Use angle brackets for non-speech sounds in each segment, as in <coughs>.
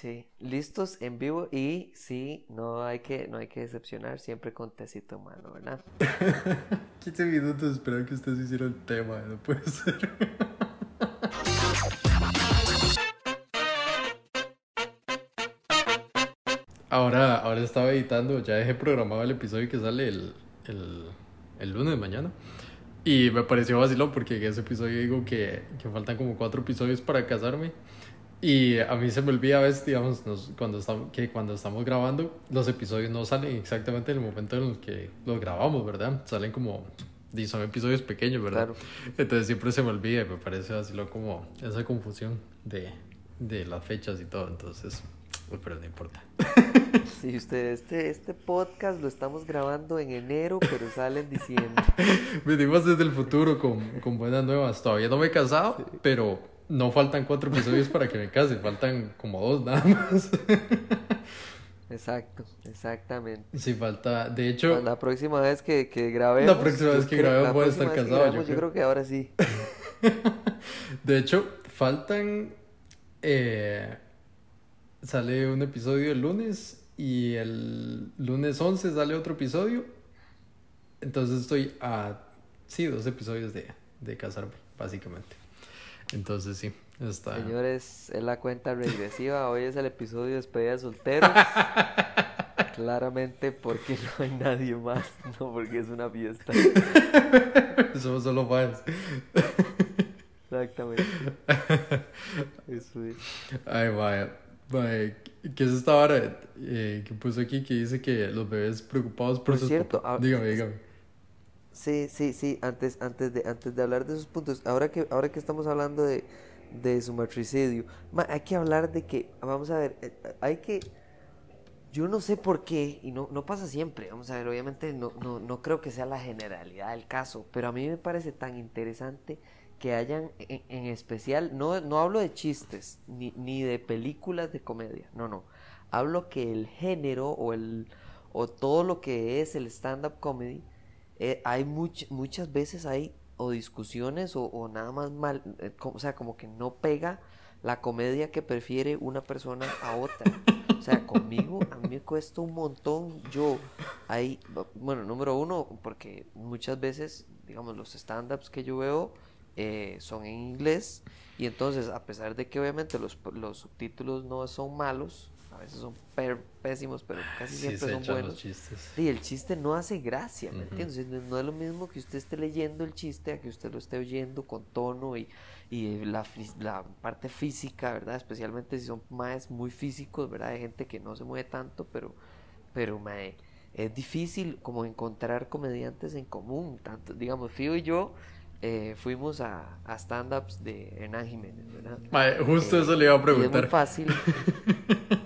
Sí, listos en vivo y sí, no hay que, no hay que decepcionar, siempre con tecito en mano, ¿verdad? <laughs> 15 minutos esperando que ustedes hicieran el tema, no puede ser. <laughs> Ahora, ahora estaba editando, ya dejé programado el episodio que sale el, el, el lunes de mañana. Y me pareció vacilón porque en ese episodio digo que, que faltan como cuatro episodios para casarme. Y a mí se me olvida a veces, digamos, nos, cuando, estamos, que cuando estamos grabando, los episodios no salen exactamente en el momento en el que los grabamos, ¿verdad? Salen como, y son episodios pequeños, ¿verdad? Claro. Entonces siempre se me olvida y me parece vacilón como esa confusión de, de las fechas y todo. Entonces, pero no importa. <laughs> Sí, usted, este, este podcast lo estamos grabando en enero, pero sale en diciembre. <laughs> Venimos desde el futuro con, con buenas nuevas. Todavía no me he casado, pero no faltan cuatro episodios para que me case, faltan como dos nada más. Exacto, exactamente. Sí, falta. De hecho, La próxima vez que, que grabemos. La próxima vez que grabemos voy a estar casado, yo creo que ahora sí. <laughs> de hecho, faltan. eh, sale un episodio el lunes y el lunes 11 sale otro episodio. Entonces estoy a. Sí, dos episodios de, de casarme, básicamente. Entonces sí, está. Señores, es la cuenta regresiva. <laughs> Hoy es el episodio de despedida de solteros. Claramente porque no hay nadie más, no porque es una fiesta. Somos solo fans. Exactamente. Eso es. Ay, vaya. Vaya, ¿qué es esta vara eh, que puso aquí que dice que los bebés preocupados por, Por sus cierto, papás? ah, Dígame, dígame. Sí, sí, sí, antes, antes de, antes de hablar de esos puntos, ahora que, ahora que estamos hablando de, de su matricidio, ma, hay que hablar de que, vamos a ver, eh, hay que, yo no sé por qué, y no, no pasa siempre, vamos a ver, obviamente no, no, no creo que sea la generalidad del caso, pero a mí me parece tan interesante que hayan, en, en especial, no, no hablo de chistes, ni, ni de películas de comedia, no, no, hablo que el género o, el, o todo lo que es el stand-up comedy, eh, hay much- muchas veces hay o discusiones o, nada más mal, eh, o sea, como que no pega la comedia que prefiere una persona a otra. O sea, conmigo a mí me cuesta un montón. Yo, hay, bueno, número uno, porque muchas veces, digamos, los stand-ups que yo veo eh, son en inglés y entonces, a pesar de que obviamente los, los subtítulos no son malos, veces son pésimos, pero casi Sí, siempre se son echan buenos. los chistes. Sí, el chiste no hace gracia, ¿me Ujú. entiendes? No, es lo mismo que usted esté leyendo el chiste a que usted lo esté oyendo con tono y, y la, fis- la parte física, ¿verdad? Especialmente si son más muy físicos, ¿verdad? Hay gente que no se mueve tanto, pero, pero mae, es difícil como encontrar comediantes en común. Tanto, digamos, Fío y yo eh, fuimos a, a stand-ups de Hernán Jiménez, ¿verdad? Justo Eh, eso le iba a y es muy preguntar. fácil. <laughs>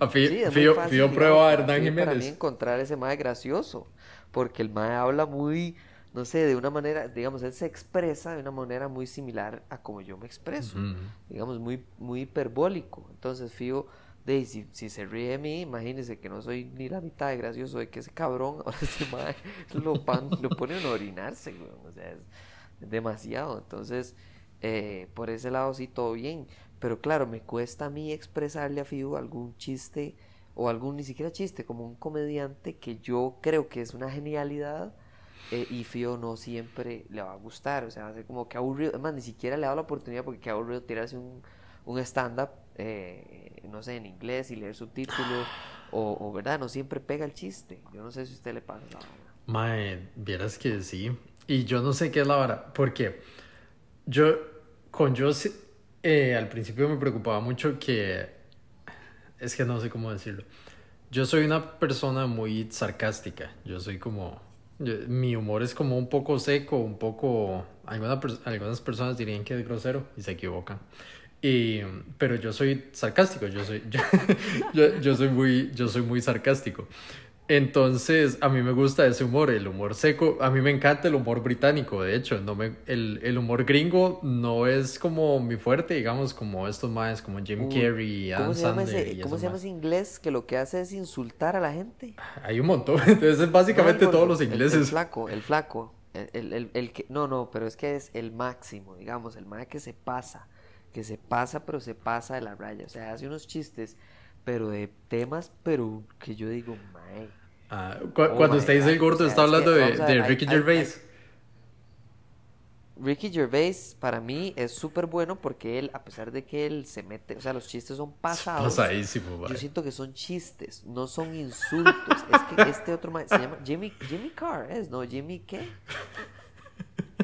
A Sí, Fío, fácil, Fío digamos, prueba a Hernán sí, Para mí Jiménez. encontrar ese mae gracioso, porque el mae habla muy, no sé, de una manera, digamos, él se expresa de una manera muy similar a como yo me expreso, digamos, muy, muy hiperbólico. Entonces, Fío, de, si, si se ríe de mí, imagínese que no soy ni la mitad de gracioso de que ese cabrón, <laughs> ahora ese mae lo, pan- lo pone a orinarse, weón, o sea, es, es demasiado. Entonces, eh, por ese lado sí, todo bien. Pero claro, me cuesta a mí expresarle a Fiu algún chiste o algún, ni siquiera chiste, como un comediante que yo creo que es una genialidad eh, y Fío no siempre le va a gustar. O sea, va a ser como que aburrido. Además, ni siquiera le da la oportunidad porque qué aburrido tirarse un, un stand-up, eh, no sé, en inglés y leer subtítulos. O, ¿verdad? No siempre pega el chiste. Yo no sé si a usted le pasa. la. Mae, vieras que sí. Y yo no sé qué es la vara. Porque yo, con yo, eh, al principio me preocupaba mucho que. Es que no sé cómo decirlo. Yo soy una persona muy sarcástica. Yo soy como. yo- mi humor es como un poco seco, un poco. alguna algunas personas dirían que es grosero y se equivocan. Y, pero yo soy sarcástico, yo soy, yo, <laughs> yo, yo soy muy, yo soy muy sarcástico. Entonces, a mí me gusta ese humor, el humor seco. A mí me encanta el humor británico, de hecho. No me, el, el humor gringo no es como mi fuerte, digamos, como estos más, como Jim Uy, Carrey, Adam ¿Cómo se llama Sandler ese, y cómo se llama ese inglés que lo que hace es insultar a la gente? Hay un montón. <laughs> Entonces, es básicamente No, todos los el- El, ingleses. flaco, el flaco. El, el, el- el que, no, no, pero es que es el máximo, digamos, el mae que se pasa, que se pasa, pero se pasa de la raya. O sea, hace unos chistes, pero de temas, pero que yo digo, mae. Ah, cu- Oh cuando my usted dice el gordo, o sea, está es que, hablando de, ver, hay- Ricky hay- Gervais. Ricky Gervais para mí es súper bueno porque él, a pesar de que él se mete, o sea, los chistes son pasados. Pasadísimo, Yo mae. siento que son chistes, no son insultos. es que <laughs> este otro ma- se llama Jimmy, Jimmy Carr, ¿es? ¿No? ¿Jimmy qué? <laughs>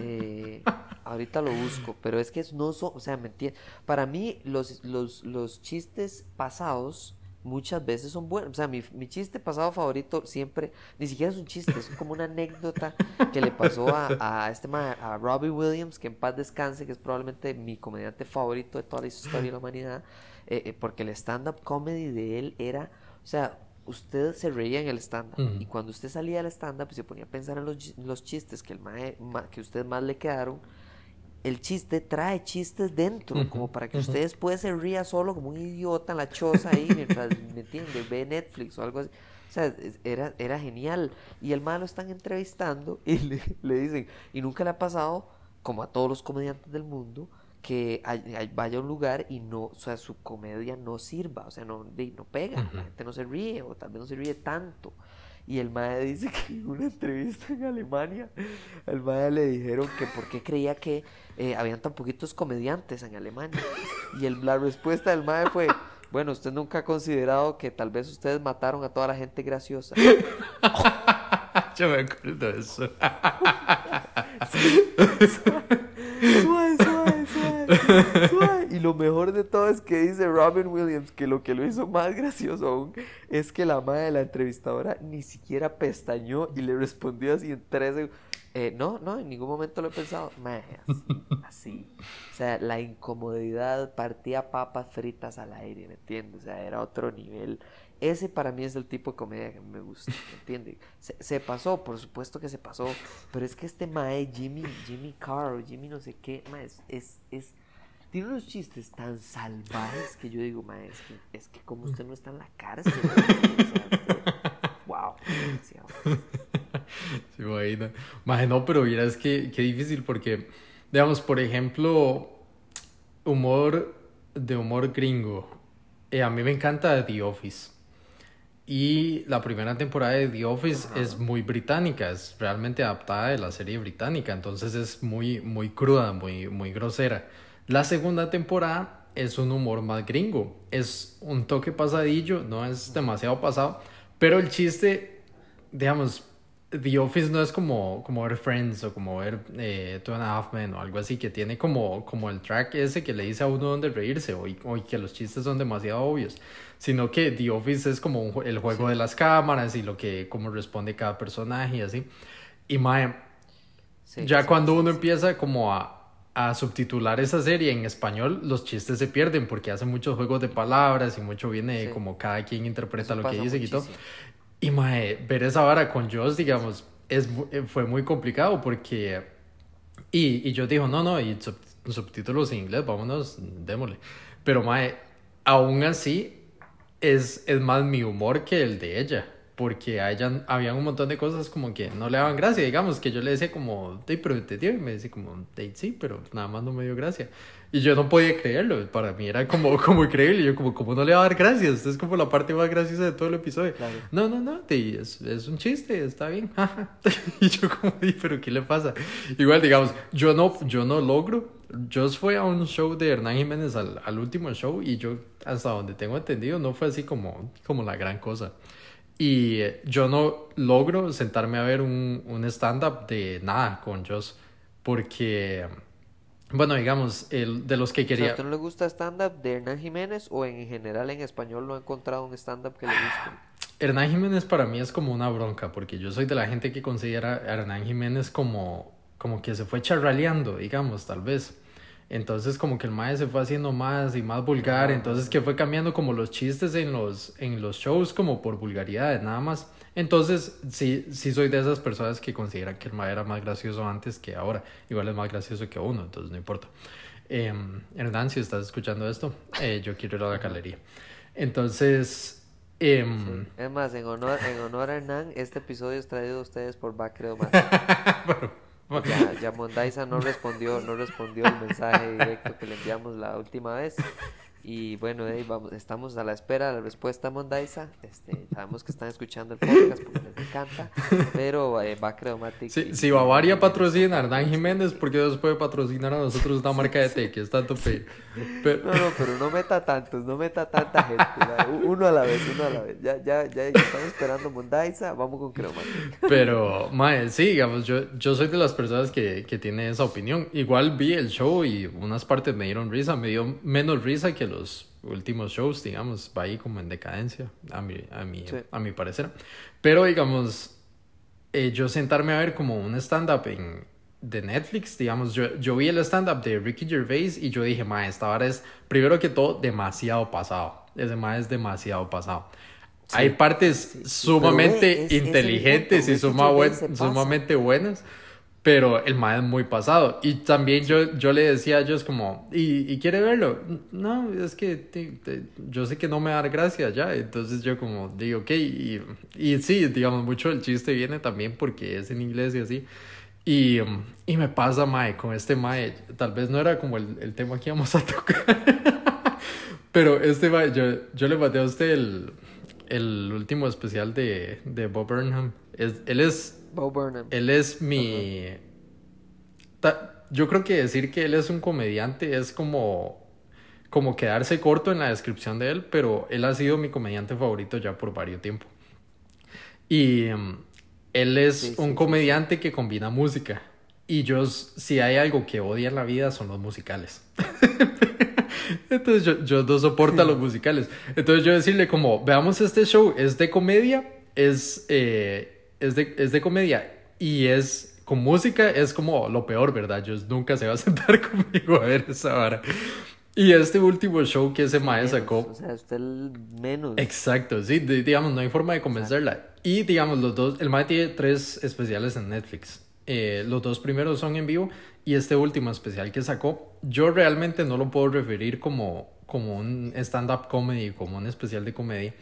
Eh, ahorita lo busco, pero es que no son, o sea, me entiendes. Para mí, los, los, los chistes pasados muchas veces son buenos. O sea, mi, mi chiste pasado favorito siempre, ni siquiera es un chiste, es como una anécdota que le pasó a, a este ma- a Robbie Williams, que en paz descanse, que es probablemente mi comediante favorito de toda la historia de la humanidad, eh, eh, porque el stand-up comedy de él era, o sea, usted se reía en el stand-up y cuando usted salía del stand-up y se ponía a pensar en los, los chistes que, el mae- ma- que usted más le quedaron, el chiste trae chistes dentro, como para que ujú. usted después se ría solo como un idiota en la choza ahí mientras, <laughs> ¿me entiende? Ve Netflix o algo así. O sea, era, era genial. Y el mae lo están entrevistando y <laughs> le, le dicen, y nunca le ha pasado, como a todos los comediantes del mundo, que hay- hay- vaya a un lugar y no, o sea, su comedia no sirva, o sea, no, no pega, la Ujú. gente no se ríe o tal vez no se ríe tanto. Y el mae dice que en una entrevista en Alemania, al mae le dijeron que por qué creía que eh, habían tan poquitos comediantes en Alemania. Y el- la respuesta del mae fue, bueno, usted nunca ha considerado que tal vez ustedes mataron a toda la gente graciosa. <laughs> Yo me acuerdo de eso. <laughs> Suave. Y lo mejor de todo es que dice Robin Williams que lo que lo hizo más gracioso aún es que la madre de la entrevistadora ni siquiera pestañó y le respondió así en tres segundos. Eh, no, no, en ningún momento lo he pensado. Así, así. O sea, la incomodidad partía papas fritas al aire, ¿me entiendes? O sea, era otro nivel. Ese para mí es el tipo de comedia que me gusta, ¿me entiendes? Se, pasó, por supuesto que se pasó, pero es que este mae, Jimmy, Jimmy Carr, Jimmy no sé qué, mae, es, es, es- tiene unos chistes tan salvajes que yo digo, mae, es que, es que como usted no está en la cárcel, wow. <laughs> Sí, imagina. Maje, no, pero vieras que qué difícil porque, digamos, por ejemplo, humor de humor gringo. Eh, a mí me encanta The Office. Y la primera temporada de The Office es muy británica, es realmente adaptada de la serie británica, entonces es muy, muy cruda, muy, muy grosera. La segunda temporada es un humor más gringo, es un toque pasadillo, no es demasiado pasado, pero el chiste, digamos, The Office no es como, como ver Friends o como ver eh, Two and a Half Men o algo así, que tiene como, como el track ese que le dice a uno dónde reírse o, o que los chistes son demasiado obvios, sino que The Office es como un el juego de las cámaras y lo que, cómo responde cada personaje y así. Y mae, Sí, ya sí, cuando sí, uno sí. empieza como a, a subtitular esa serie en español, los chistes se pierden porque hace muchos juegos de palabras y mucho viene de Sí. como cada quien interpreta Eso lo que dice y todo. Y mae, ver esa vara con Joss, digamos, es, eh, fue muy complicado porque... Y, y yo dijo, no, no, y sub- subtítulos en inglés, vámonos, démosle. Pero mae, aún así es, es más mi humor que el de ella. Porque a ella había un montón de cosas como que no le daban gracia, digamos, que yo le decía como, "Ey, pero te dio", y me decía como, "Ey, sí, pero nada más no me dio gracia. Y yo no podía creerlo, para mí era como, <laughs> como increíble, yo como, ¿cómo no le va a dar gracias? Esta es como la parte más graciosa de todo el episodio. Claro. No, no, no, te- es, es un chiste, está bien. <laughs> y yo como, "Ey, pero ¿qué le pasa? Igual, digamos, yo no, yo no logro. Yo fui a un show de Hernán Jiménez al, al último show y yo, hasta donde tengo entendido, no fue así como, como la gran cosa. Y eh, yo no logro sentarme a ver un, un stand-up de nada con Joss. Porque, bueno, digamos, el, de los que sea, ¿A quería... usted no le gusta stand-up de Hernán Jiménez o en general en español no ha encontrado un stand-up que le guste? Hernán Jiménez para mí es como una bronca, porque yo soy de la gente que considera a Hernán Jiménez como, como que se fue charraleando, digamos, tal vez. Entonces como que el mae se fue haciendo más y más vulgar, entonces que fue cambiando como los chistes en los, en los shows como por vulgaridades, nada más. Entonces sí, sí soy de esas personas que consideran que el mae era más gracioso antes que ahora.Igual es más gracioso que uno, entonces no importa. Eh, Hernán, si estás escuchando esto, eh, yo quiero ir a la galería. Entonces... em, Sí. Es más, en honor, en honor a Hernán, este episodio es traído a ustedes por Bacreo Más. <laughs> Ya, ya Mondaisa no respondió, no respondió el mensaje directo que le enviamos la última vez. Y bueno, ahí vamos, estamos a la espera de la respuesta Mondaisa. Este, sabemos que están escuchando el podcast porque les encanta, <laughs> pero eh, va Creomatic. Sí, si Bavaria patrocina a Hernán Jiménez, ¿por qué puede patrocinar a nosotros una marca de té que es tanto fe? Pero... No, no, pero no meta tantos, no meta tanta gente. Uno a la vez, uno a la vez. Ya, ya, ya estamos esperando Mondaisa, vamos con Creomatic. Pero, mae, sí, digamos, yo, yo soy de las personas que, que tiene esa opinión. Igual vi el show y unas partes me dieron risa, me dio menos risa que los últimos shows, digamos, va ahí como en decadencia, a mi, a mi, a mi parecer. Pero, digamos, eh, yo sentarme a ver como un stand-up en, de Netflix, digamos, yo, yo vi el stand-up de Ricky Gervais y yo dije, ma, esta hora es, primero que todo, demasiado pasado. Ese ma es demasiado pasado. Hay partes sumamente inteligentes y sumamente buenas pero el mae es muy pasado. Y también yo, yo le decía a ellos como, ¿y, ¿y quiere verlo? No, es que yo sé que no me da gracia ya. Entonces yo como digo, ok. Y, y sí, digamos, mucho el chiste viene también porque es en inglés y así. Y, y me pasa, mae, con este mae. Tal vez no era como el, el tema que íbamos a <laughs> tocar. pero este mae, yo, yo le mandé a usted el, el último especial de, de Bob Burnham. Es, él es él es mi... Yo creo que decir que él es un comediante es como como quedarse corto en la descripción de él, pero él ha sido mi comediante favorito ya por varios tiempo. Y em, él es un comediante que combina música. Y yo, si hay algo que odia en la vida, son los musicales. <laughs> Entonces yo, yo no soporto los musicales. Entonces yo decirle como, veamos este show, es de comedia, es... Eh, es de, es de comedia y es con música es como lo peor, ¿verdad? Yo nunca se va a sentar <laughs> conmigo a ver esa vara. Y este último show que ese mae sacó. O sea, usted el menos. Exacto, sí, digamos, no hay forma de convencerla. Y digamos, los dos, el mae tiene tres especiales en Netflix. Eh, los dos primeros son en vivo y este último especial que sacó, yo realmente no lo puedo referir como, como un stand-up comedy, como un especial de comedia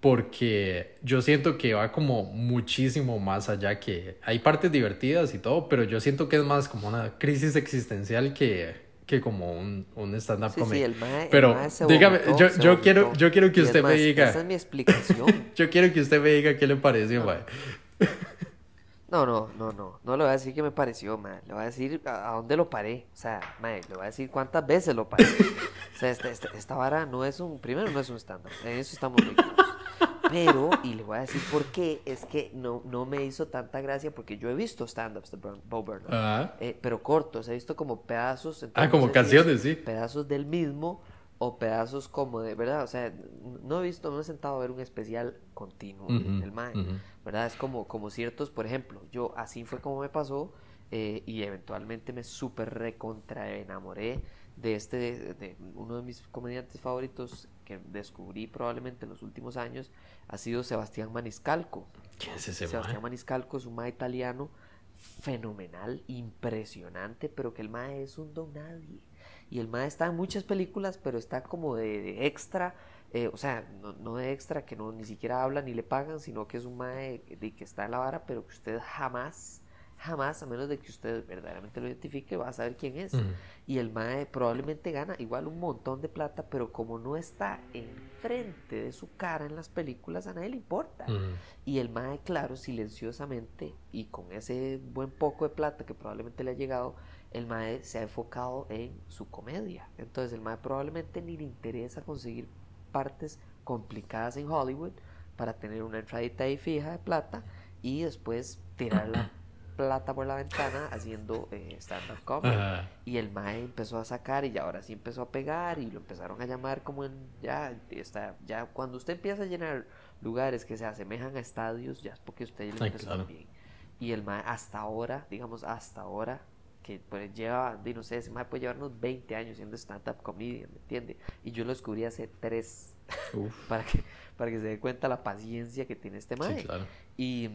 porque yo siento que va como muchísimo más allá que hay partes divertidas y todo, pero yo siento que es más como una crisis existencial que, que como un, un stand-up sí, Sí, el mae, pero dígame, yo, yo quiero, yo quiero que usted me diga. Esa es mi explicación. <laughs> yo quiero que usted me diga qué le pareció, mae. No, no, no, no, no le voy a decir qué me pareció, mae. Le voy a decir a, dónde lo paré. O sea, mae, le voy a decir cuántas veces lo paré. o sea, esta, esta, esta vara no es un, primero no es un stand-up, en eso estamos pero, y le voy a decir por qué, es que no, no me hizo tanta gracia porque yo he visto stand-ups de Bob Burnham, eh, pero cortos, he visto como pedazos. ah, como canciones, sí. Pedazos del mismo o pedazos como de, ¿verdad? O sea, no he visto, no he sentado a ver un especial continuo del Mae, ¿verdad? Es como, como ciertos, por ejemplo, yo así fue como me pasó eh, y eventualmente me súper recontra enamoré de este, de, uno de mis comediantes favoritos que descubrí probablemente en los últimos años, ha sido Sebastián Maniscalco. ¿Quién es ese Sebastián Maniscalco es un mae italiano fenomenal, impresionante, pero que el mae es un don nadie. Y el mae está en muchas películas, pero está como de, extra, eh, o sea, no, de extra, que no ni siquiera habla ni le pagan, sino que es un mae de que está en la vara, pero que usted jamás jamás, a menos de que usted verdaderamente lo identifique, va a saber quién es. Y el MAE probablemente gana igual un montón de plata, pero como no está enfrente de su cara en las películas, a nadie le importa. Y el MAE, claro, silenciosamente y con ese buen poco de plata que probablemente le ha llegado, el MAE se ha enfocado en su comedia. Entonces el MAE probablemente ni le interesa conseguir partes complicadas en Hollywood para tener una entradita ahí fija de plata y después tirarla plata por la ventana haciendo eh, stand-up comedy. Y el Mae empezó a sacar y ahora sí empezó a pegar y lo empezaron a llamar como en. Ya, está, ya cuando usted empieza a llenar lugares que se asemejan a estadios, ya es porque usted le empezó bien. Y el Mae hasta ahora, digamos hasta ahora, que pues lleva, no sé, ese Mae puede llevarnos 20 años siendo stand-up comedian, ¿me entiende? Y yo lo descubrí hace 3 <laughs> para que para que se dé cuenta la paciencia que tiene este Mae. Y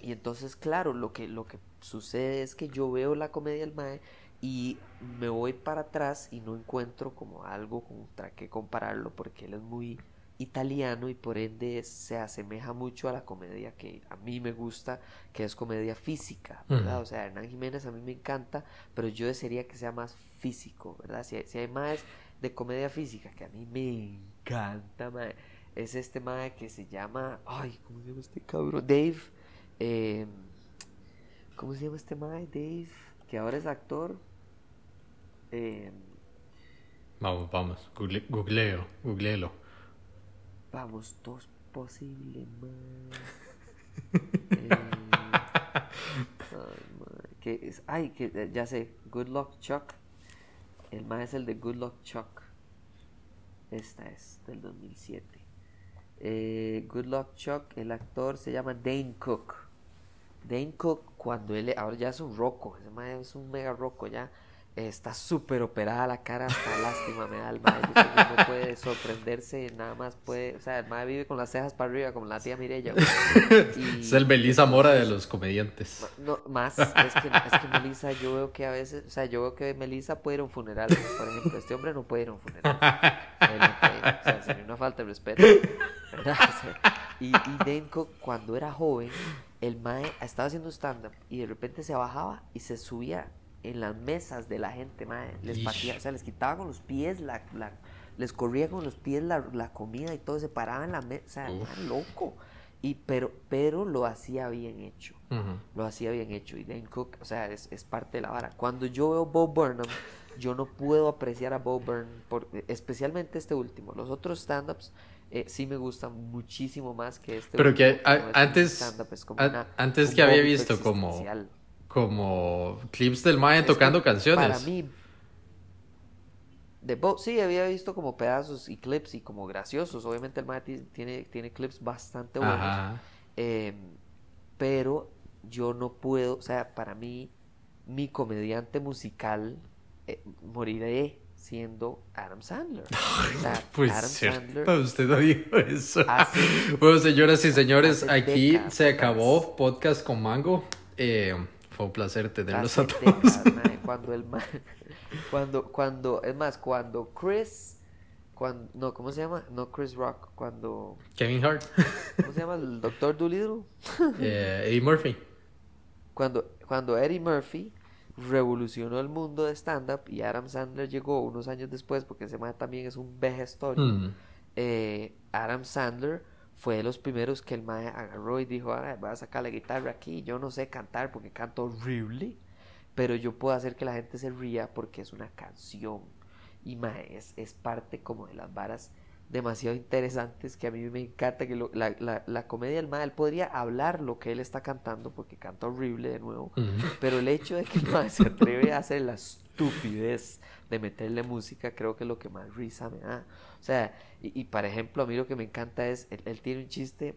y entonces, claro, lo que, lo que sucede es que yo veo la comedia del Mae y me voy para atrás y no encuentro como algo contra qué compararlo porque él es muy italiano y por ende se asemeja mucho a la comedia que a mí me gusta, que es comedia física, ¿verdad? O sea, Hernán Jiménez a mí me encanta, pero yo desearía que sea más físico, ¿verdad? Si, si hay más de comedia física que a mí me encanta, es este mae que se llama, ay, ¿cómo se llama este cabrón? Dave, em, ¿cómo se llama este mae? Dave, que ahora es actor. Eh, vamos, vamos, Google, googleo, googleelo. Vamos, dos posibles más. <laughs> ay, que es, ay, que eh, ya sé, Good Luck Chuck. El más es el de Good Luck Chuck. Esta es del 2007. Eh, Good Luck Chuck, el actor se llama Dane Cook. Dane Cook, cuando él, ahora ya es un roco, ese es un mega roco ya está súper operada la cara, hasta <laughs> lástima me da el mae. No puede sorprenderse, nada más puede. O sea, el mae vive con las cejas para arriba, como la tía Mirella. <laughs> es el Belisa Mora de los comediantes. No, más, es que, es que Melissa, yo veo que a veces, o sea, yo veo que Melissa puede ir a un funeral. Por ejemplo, este hombre no puede ir a un funeral. o sea, sería una falta de respeto. y, y Denko, cuando era joven, el mae estaba haciendo stand-up y de repente se bajaba y se subía en las mesas de la gente, madre. Les patía, o sea, les quitaba con los pies la, les corría con los pies la, la, comida y todo, se paraba en la mesa, o sea, loco. Y, pero, pero lo hacía bien hecho. Lo hacía bien hecho. Y Dane Cook, o sea, es, es, parte de la vara. Cuando yo veo Bob Burnham, yo no puedo apreciar a Bob Burnham, por, especialmente este último. Los otros stand-ups eh, sí me gustan muchísimo más que este. Pero que antes, antes que había visto como como clips del Mae tocando canciones. Para mí, de sí, había visto como pedazos y clips y como graciosos. Obviamente el Mae tiene, tiene clips bastante buenos. Em, pero yo no puedo, o sea, para mí, mi comediante musical, eh, moriré siendo Adam Sandler. <laughs> pues Adam Sandler. Usted no dijo eso. <laughs> <laughs> bueno, señoras y señores, aquí se acabó podcast con Mango. Eh, fue un placer tenerlos a todos. cuando el cuando, cuando, es más, cuando Chris, cuando, no, ¿cómo se llama? No Chris Rock, cuando... Kevin Hart. ¿Cómo se llama? El Doctor Dolittle. Eh, Eddie Murphy. Cuando, cuando Eddie Murphy revolucionó el mundo de stand-up y Adam Sandler llegó unos años después, porque ese man también es un vejestorio, mm. eh, Adam Sandler fue de los primeros que el mae agarró y dijo, ah, voy a sacar la guitarra aquí, yo no sé cantar porque canto horrible, pero yo puedo hacer que la gente se ría porque es una canción. Y mae, es, es parte como de las varas demasiado interesantes que a mí me encanta que la, la, la, comedia del mae, él podría hablar lo que él está cantando porque canta horrible de nuevo, pero el hecho de que el se atreve a hacer la estupidez de meterle música creo que es lo que más risa me da. O sea, y, y por ejemplo, a mí lo que me encanta es, él, tiene un chiste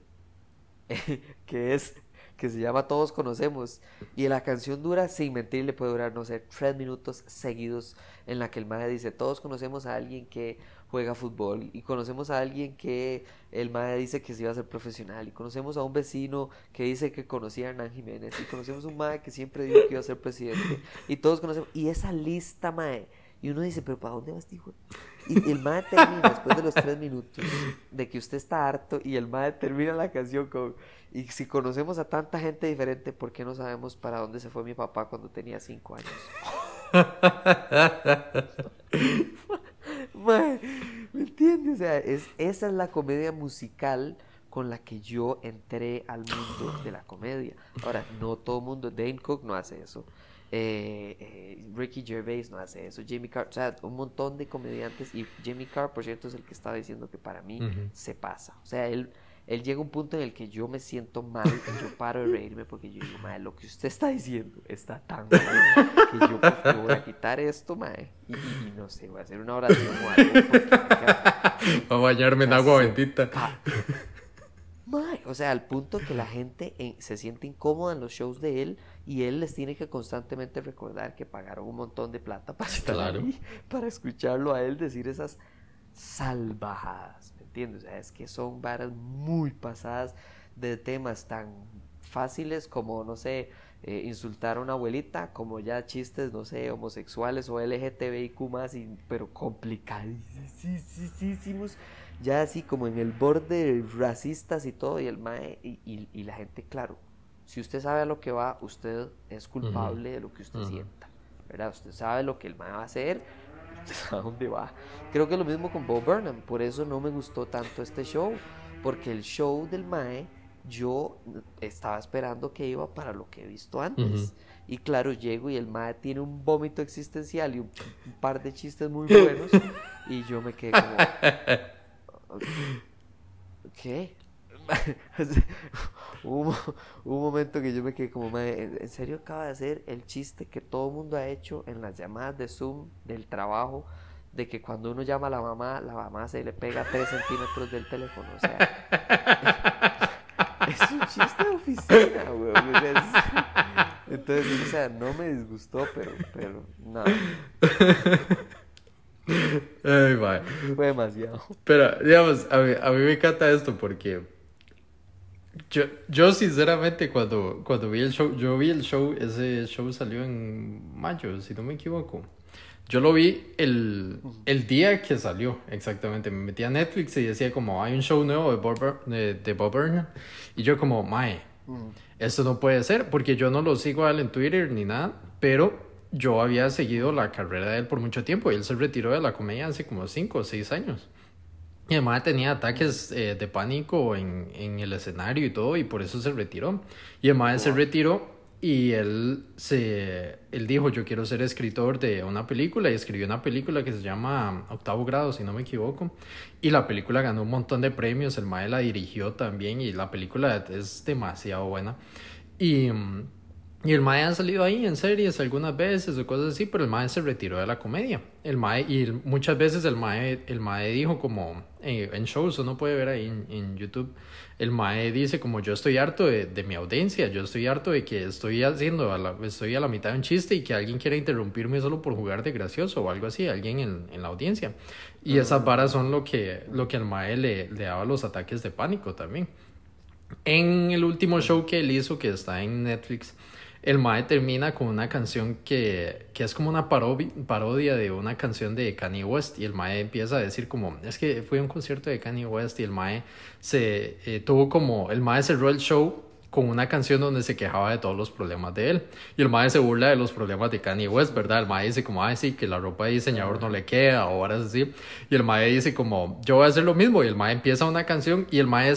<laughs> que es que se llama Todos Conocemos. Y la canción dura, sin mentir, le puede durar, no sé, tres minutos seguidos en la que el madre dice, todos conocemos a alguien que juega fútbol y conocemos a alguien que el madre dice que se iba a ser profesional y conocemos a un vecino que dice que conocía a Hernán Jiménez y conocemos a un madre que siempre dijo que iba a ser presidente y todos conocemos, y esa lista, madre, y uno dice, pero ¿para dónde vas, hijo? Y el madre termina después de los tres minutos de que usted está harto y el madre termina la canción con, y si conocemos a tanta gente diferente, ¿por qué no sabemos para dónde se fue mi papá cuando tenía cinco años? <laughs> ¿me entiendes? O sea, es, esa es la comedia musical con la que yo entré al mundo de la comedia. Ahora, no todo el mundo, Dane Cook no hace eso. Eh, eh, Ricky Gervais no hace eso, Jamie Carr, o sea, un montón de comediantes y Jamie Carr, por cierto, es el que estaba diciendo que para mí se pasa, o sea, él, él llega a un punto en el que yo me siento mal y yo paro de reírme porque yo digo, madre, lo que usted está diciendo está tan mal que yo, voy a quitar esto, madre, y, no sé, voy a hacer una oración o algo. <laughs> Voy a bañarme en agua bendita. o sea, al punto que la gente se siente incómoda en los shows de él y él les tiene que constantemente recordar que pagaron un montón de plata para estar ahí, para escucharlo a él decir esas salvajadas, ¿me entiendes? O sea, es que son varas muy pasadas de temas tan fáciles como, no sé, eh, insultar a una abuelita, como ya chistes, no sé, homosexuales o LGTBIQ más, y, pero complicadísimos ya así como en el borde racistas y todo, y el mae, y, y, y la gente, claro, si usted sabe a lo que va, usted es culpable de lo que usted sienta, ¿verdad? Usted sabe lo que el mae va a hacer, <laughs> a dónde va. Creo que es lo mismo con Bob Burnham, por eso no me gustó tanto este show, porque el show del mae, yo estaba esperando que iba para lo que he visto antes. Y claro, llego y el mae tiene un vómito existencial y un, un par de chistes muy buenos, y yo me quedé como... <laughs> ¿Qué? <laughs> <laughs> hubo, un momento que yo me quedé como, ¿en serio acaba de hacer el chiste que todo el mundo ha hecho en las llamadas de Zoom del trabajo? De que cuando uno llama a la mamá, la mamá se le pega 3 centímetros del teléfono. O sea, <laughs> es un chiste de oficina, güey. <laughs> Entonces, o sea, no me disgustó, pero, pero, no. Ay, Fue demasiado. Pero, digamos, a mí, a mí me encanta esto porque yo, yo sinceramente cuando, cuando vi el show, yo vi el show, ese show salió en mayo, si no me equivoco. Yo lo vi el, el día que salió, exactamente. Me metí a Netflix y decía como, hay un show nuevo de Bob, de, de Bob Burnham. Y yo como, mae, esto no puede ser, porque yo no lo sigo a él en Twitter ni nada, pero yo había seguido la carrera de él por mucho tiempo y él se retiró de la comedia hace como 5 o 6 años. Y además tenía ataques eh, de pánico en, en, el escenario y todo, y por eso se retiró. Y además se retiró y él, se, él dijo, yo quiero ser escritor de una película, y escribió una película que se llama Octavo Grado, si no me equivoco. Y la película ganó un montón de premios, el Mae la dirigió también, y la película es demasiado buena. Y y el Mae ha salido ahí en series algunas veces o cosas así, pero el Mae se retiró de la comedia. El Mae, y muchas veces el Mae, el Mae dijo como eh, en shows, uno puede ver ahí en, en, YouTube, el Mae dice como yo estoy harto de, de, mi audiencia, yo estoy harto de que estoy haciendo, a la, estoy a la mitad de un chiste y que alguien quiera interrumpirme solo por jugar de gracioso o algo así, alguien en, en la audiencia. Y esas varas son lo que, lo que el Mae le, le daba los ataques de pánico también. En el último show que él hizo, que está en Netflix, el Mae termina con una canción que, que es como una parodia de una canción de Kanye West y el Mae empieza a decir como, es que fue un concierto de Kanye West y el Mae se eh, tuvo como, el Mae cerró el show con una canción donde se quejaba de todos los problemas de él. Y el Mae se burla de los problemas de Kanye West, ¿verdad? El Mae dice como, ay, sí, que la ropa de diseñador no le queda o ahora así. Y el Mae dice como, yo voy a hacer lo mismo. Y el Mae empieza una canción y el Mae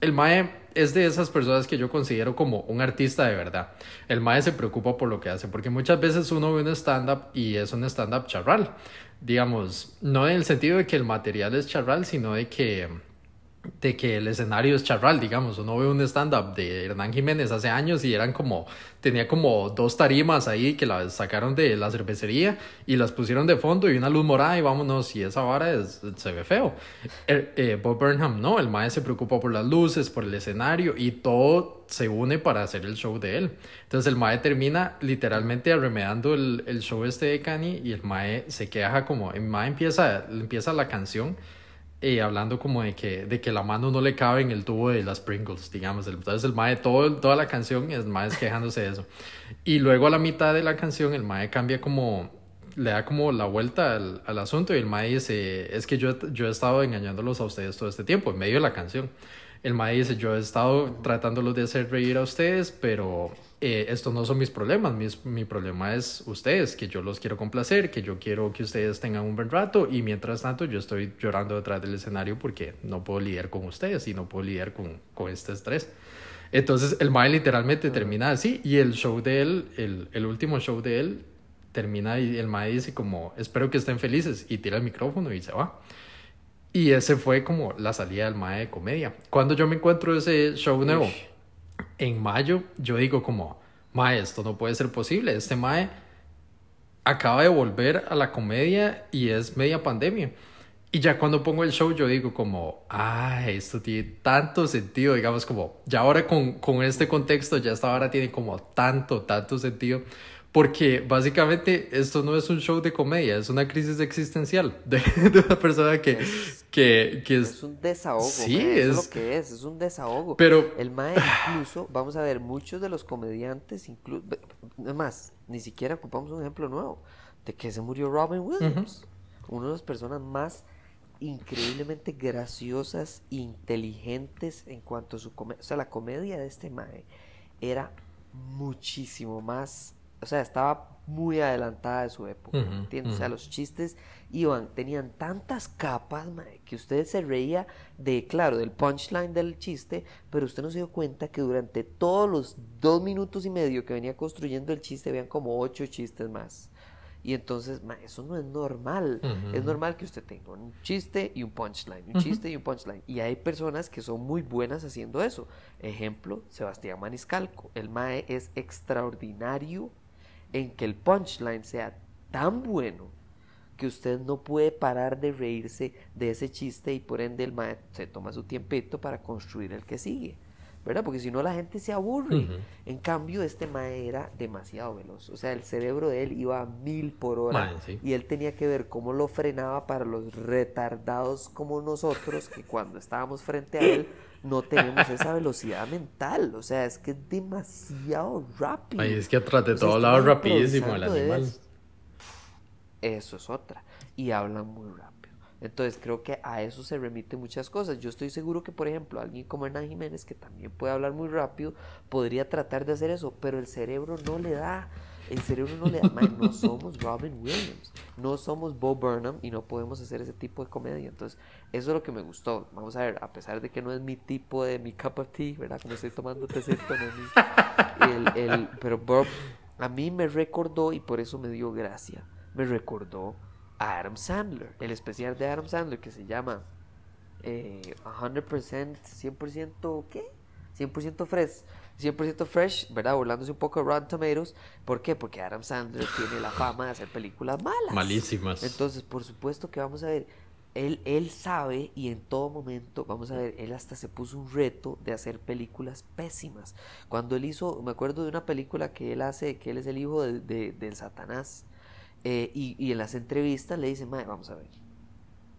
el Mae es de esas personas que yo considero como un artista de verdad. El mae se preocupa por lo que hace, porque muchas veces uno ve un stand-up y es un stand-up charral. Digamos, no en el sentido de que el material es charral, sino de que de que el escenario es charral, digamos. Uno ve un stand-up de Hernán Jiménez hace años y eran como, tenía como dos tarimas ahí que las sacaron de la cervecería y las pusieron de fondo y una luz morada y vámonos, y esa vara es, se ve feo. Eh, eh, Bob Burnham no, el maestro se preocupa por las luces, por el escenario y todo se une para hacer el show de él. Entonces el mae termina literalmente arremedando el, el show este de Kanye y el mae se queja como, el mae empieza, empieza la canción eh, hablando como de que, de que la mano no le cabe en el tubo de las Pringles, digamos. Entonces el mae, todo, toda la canción, el mae es quejándose de eso. Y luego a la mitad de la canción el mae cambia como, le da como la vuelta al, al asunto y el mae dice, es que yo, yo he estado engañándolos a ustedes todo este tiempo, en medio de la canción. El mae dice, yo he estado tratándolos de hacer reír a ustedes, pero eh, estos no son mis problemas, mis, mi problema es ustedes, que yo los quiero complacer, que yo quiero que ustedes tengan un buen rato y mientras tanto yo estoy llorando detrás del escenario porque no puedo lidiar con ustedes y no puedo lidiar con, con este estrés. Entonces el mae literalmente termina así y el show de él, el, el último show de él, termina y el mae dice como, espero que estén felices y tira el micrófono y se va. Y ese fue como la salida del mae de comedia. Cuando yo me encuentro ese show nuevo en mayo, yo digo como, mae, esto no puede ser posible. Este mae acaba de volver a la comedia y es media pandemia. Y ya cuando pongo el show yo digo como, ay, esto tiene tanto sentido, digamos como, ya ahora con, con este contexto, ya esta hora tiene como tanto, tanto sentido porque básicamente esto no es un show de comedia, es una crisis existencial <laughs> de, una persona que es, que, que es, es, un desahogo. Sí, es, lo que es, es un desahogo. Pero el mae <sighs> incluso, vamos a ver, muchos de los comediantes, incluso, más, ni siquiera ocupamos un ejemplo nuevo de que se murió Robin Williams, uh -huh. una de las personas más increíblemente graciosas, inteligentes en cuanto a su comedia. O sea, la comedia de este mae era muchísimo más, o sea, estaba muy adelantada de su época, ¿entiendes? O sea, los chistes iban, tenían tantas capas, que usted se reía de, claro, del punchline del chiste, pero usted no se dio cuenta que durante todos los dos minutos y medio que venía construyendo el chiste, habían como ocho chistes más. Y entonces, eso no es normal. Es normal que usted tenga un chiste y un punchline, un chiste y un punchline. Y hay personas que son muy buenas haciendo eso. Ejemplo, Sebastián Maniscalco. El Mae es extraordinario en que el punchline sea tan bueno que usted no puede parar de reírse de ese chiste y por ende el Mae se toma su tiempito para construir el que sigue. ¿Verdad? Porque si no la gente se aburre. En cambio, este Mae era demasiado veloz. O sea, el cerebro de él iba a mil por hora. Sí. Y él tenía que ver cómo lo frenaba para los retardados como nosotros, que cuando estábamos frente a él no tenemos esa velocidad mental. O sea, es que es demasiado rápido. Ay, es que tras de O sea, todos este lados mae rapidísimo el animal. eso. Eso es otra. Y hablan muy rápido. Entonces creo que a eso se remiten muchas cosas. Yo estoy seguro que, por ejemplo, alguien como Hernán Jiménez, que también puede hablar muy rápido, podría tratar de hacer eso, pero el cerebro no le da. El cerebro no le da. No <laughs> somos Robin Williams, no somos Bo Burnham y no podemos hacer ese tipo de comedia. Entonces, eso es lo que me gustó. Vamos a ver, a pesar de que no es mi tipo de mi cup of tea, ¿verdad? Como estoy tomando tecito, no <laughs> el- pero Bob a mí me recordó y por eso me dio gracia. Me recordó a Adam Sandler, el especial de Adam Sandler que se llama eh, 100%, 100%, ¿qué? 100% fresh, 100% fresh, ¿verdad? Burlándose un poco de Rotten Tomatoes. ¿Por qué? Porque Adam Sandler tiene la fama de hacer películas malas. Malísimas. Entonces, por supuesto que vamos a ver, él, él sabe y en todo momento, vamos a ver, él hasta se puso un reto de hacer películas pésimas. Cuando él hizo, me acuerdo de una película que él hace, que él es el hijo de- de- del Satanás, eh, y, y en las entrevistas le dice, "Mae, vamos a ver,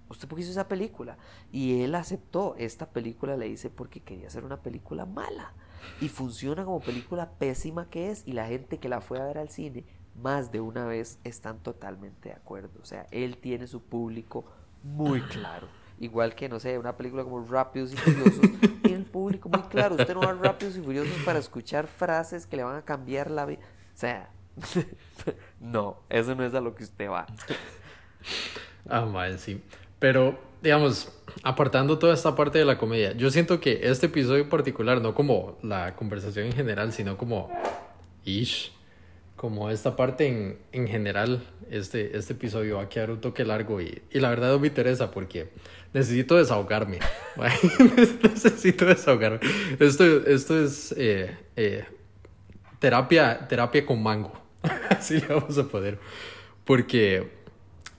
¿usted por qué hizo esa película? Y él aceptó, esta película le hice porque quería hacer una película mala. Y funciona como película pésima que es, y la gente que la fue a ver al cine más de una vez están totalmente de acuerdo. O sea, él tiene su público muy claro. Igual que, no sé, una película como Rápidos y Furiosos, <laughs> tiene el público muy claro. Usted no va a Rápidos y Furiosos para escuchar frases que le van a cambiar la vida. O sea, <laughs> no, eso no es a lo que usted va. <laughs> Ah, mae, sí. Pero, digamos, apartando toda esta parte de la comedia, yo siento que este episodio en particular, no como la conversación en general, sino como ish, como esta parte en, en general, este, este episodio va a quedar un toque largo y, y la verdad no me interesa porque necesito desahogarme. <laughs> necesito desahogarme. Esto, esto es eh, eh, terapia, terapia con mango. <laughs> Así le vamos a poner. Porque,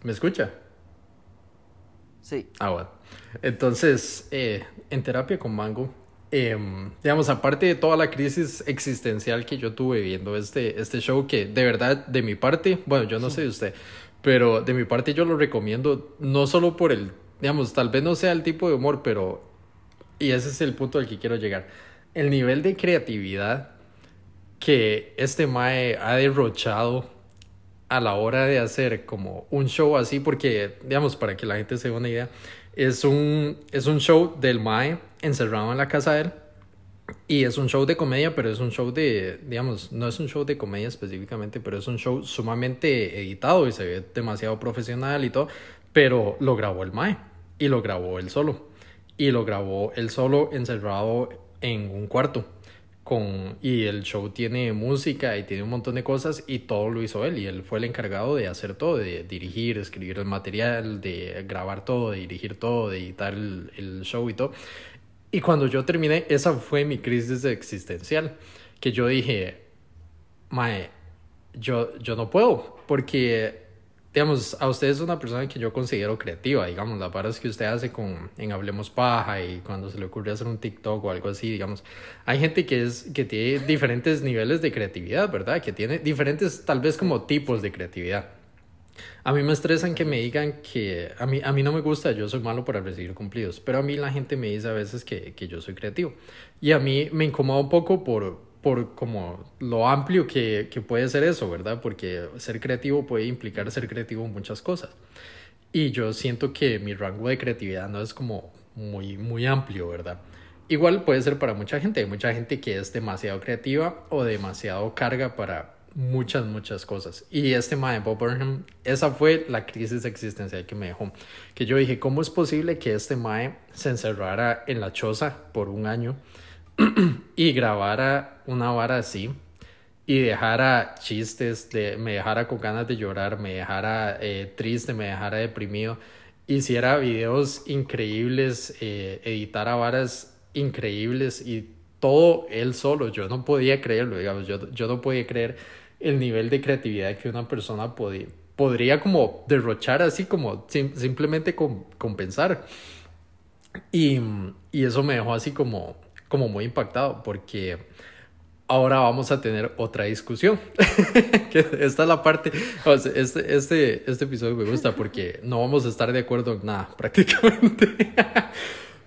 ¿me escucha? Sí. Ah, bueno. Entonces, eh, en terapia con Mango, em, digamos, aparte de toda la crisis existencial que yo tuve viendo este, este show, que de verdad, de mi parte, bueno, yo no sé de usted, pero de mi parte yo lo recomiendo, no solo por el, digamos, tal vez no sea el tipo de humor, pero, y ese es el punto al que quiero llegar, el nivel de creatividad que este Mae ha derrochado a la hora de hacer como un show así, porque, digamos, para que la gente se dé una idea, es un, es un show del Mae encerrado en la casa de él. Y es un show de comedia, pero es un show de, digamos, no es un show de comedia específicamente, pero es un show sumamente editado y se ve demasiado profesional y todo. Pero lo grabó el Mae y lo grabó él solo. Y lo grabó él solo encerrado en un cuarto. Y el show tiene música y tiene un montón de cosas y todo lo hizo él y él fue el encargado de hacer todo, de dirigir, escribir el material, de grabar todo, de dirigir todo, de editar el, el show y todo. Y cuando yo terminé, esa fue mi crisis existencial, que yo dije, Mae, yo, yo no puedo, porque, digamos, a usted es una persona que yo considero creativa, digamos, las varas que usted hace con, en Hablemos Paja y cuando se le ocurre hacer un TikTok o algo así, digamos, hay gente que, es, que tiene diferentes niveles de creatividad, ¿verdad? Que tiene diferentes, tal vez como tipos de creatividad. A mí me estresan que me digan que a mí, a mí no me gusta, yo soy malo para recibir cumplidos, pero a mí la gente me dice a veces que, que yo soy creativo. Y a mí me incomoda un poco por, por como lo amplio que, que puede ser eso, ¿verdad? Porque ser creativo puede implicar ser creativo en muchas cosas. y yo siento que mi rango de creatividad no es como muy, muy amplio, ¿verdad? Igual puede ser para mucha gente, hay mucha gente que es demasiado creativa o demasiado carga para muchas, muchas cosas. Y este mae, Bob Burnham, esa fue la crisis existencial que me dejó. Que yo dije, ¿cómo es posible que este mae se encerrara en la choza por un año <clears throat> y grabara una vara así? y dejara chistes, de, me dejara con ganas de llorar, me dejara eh, triste, me dejara deprimido, hiciera videos increíbles, eh, editara varas increíbles y todo él solo, yo no podía creerlo, digamos, yo, yo no podía creer el nivel de creatividad que una persona podía, podría como derrochar así como simplemente con, compensar. Y, y eso me dejó así como, como muy impactado porque ahora vamos a tener otra discusión. <laughs> esta es la parte, este, este, este episodio me gusta porque no vamos a estar de acuerdo en nada, <laughs> prácticamente.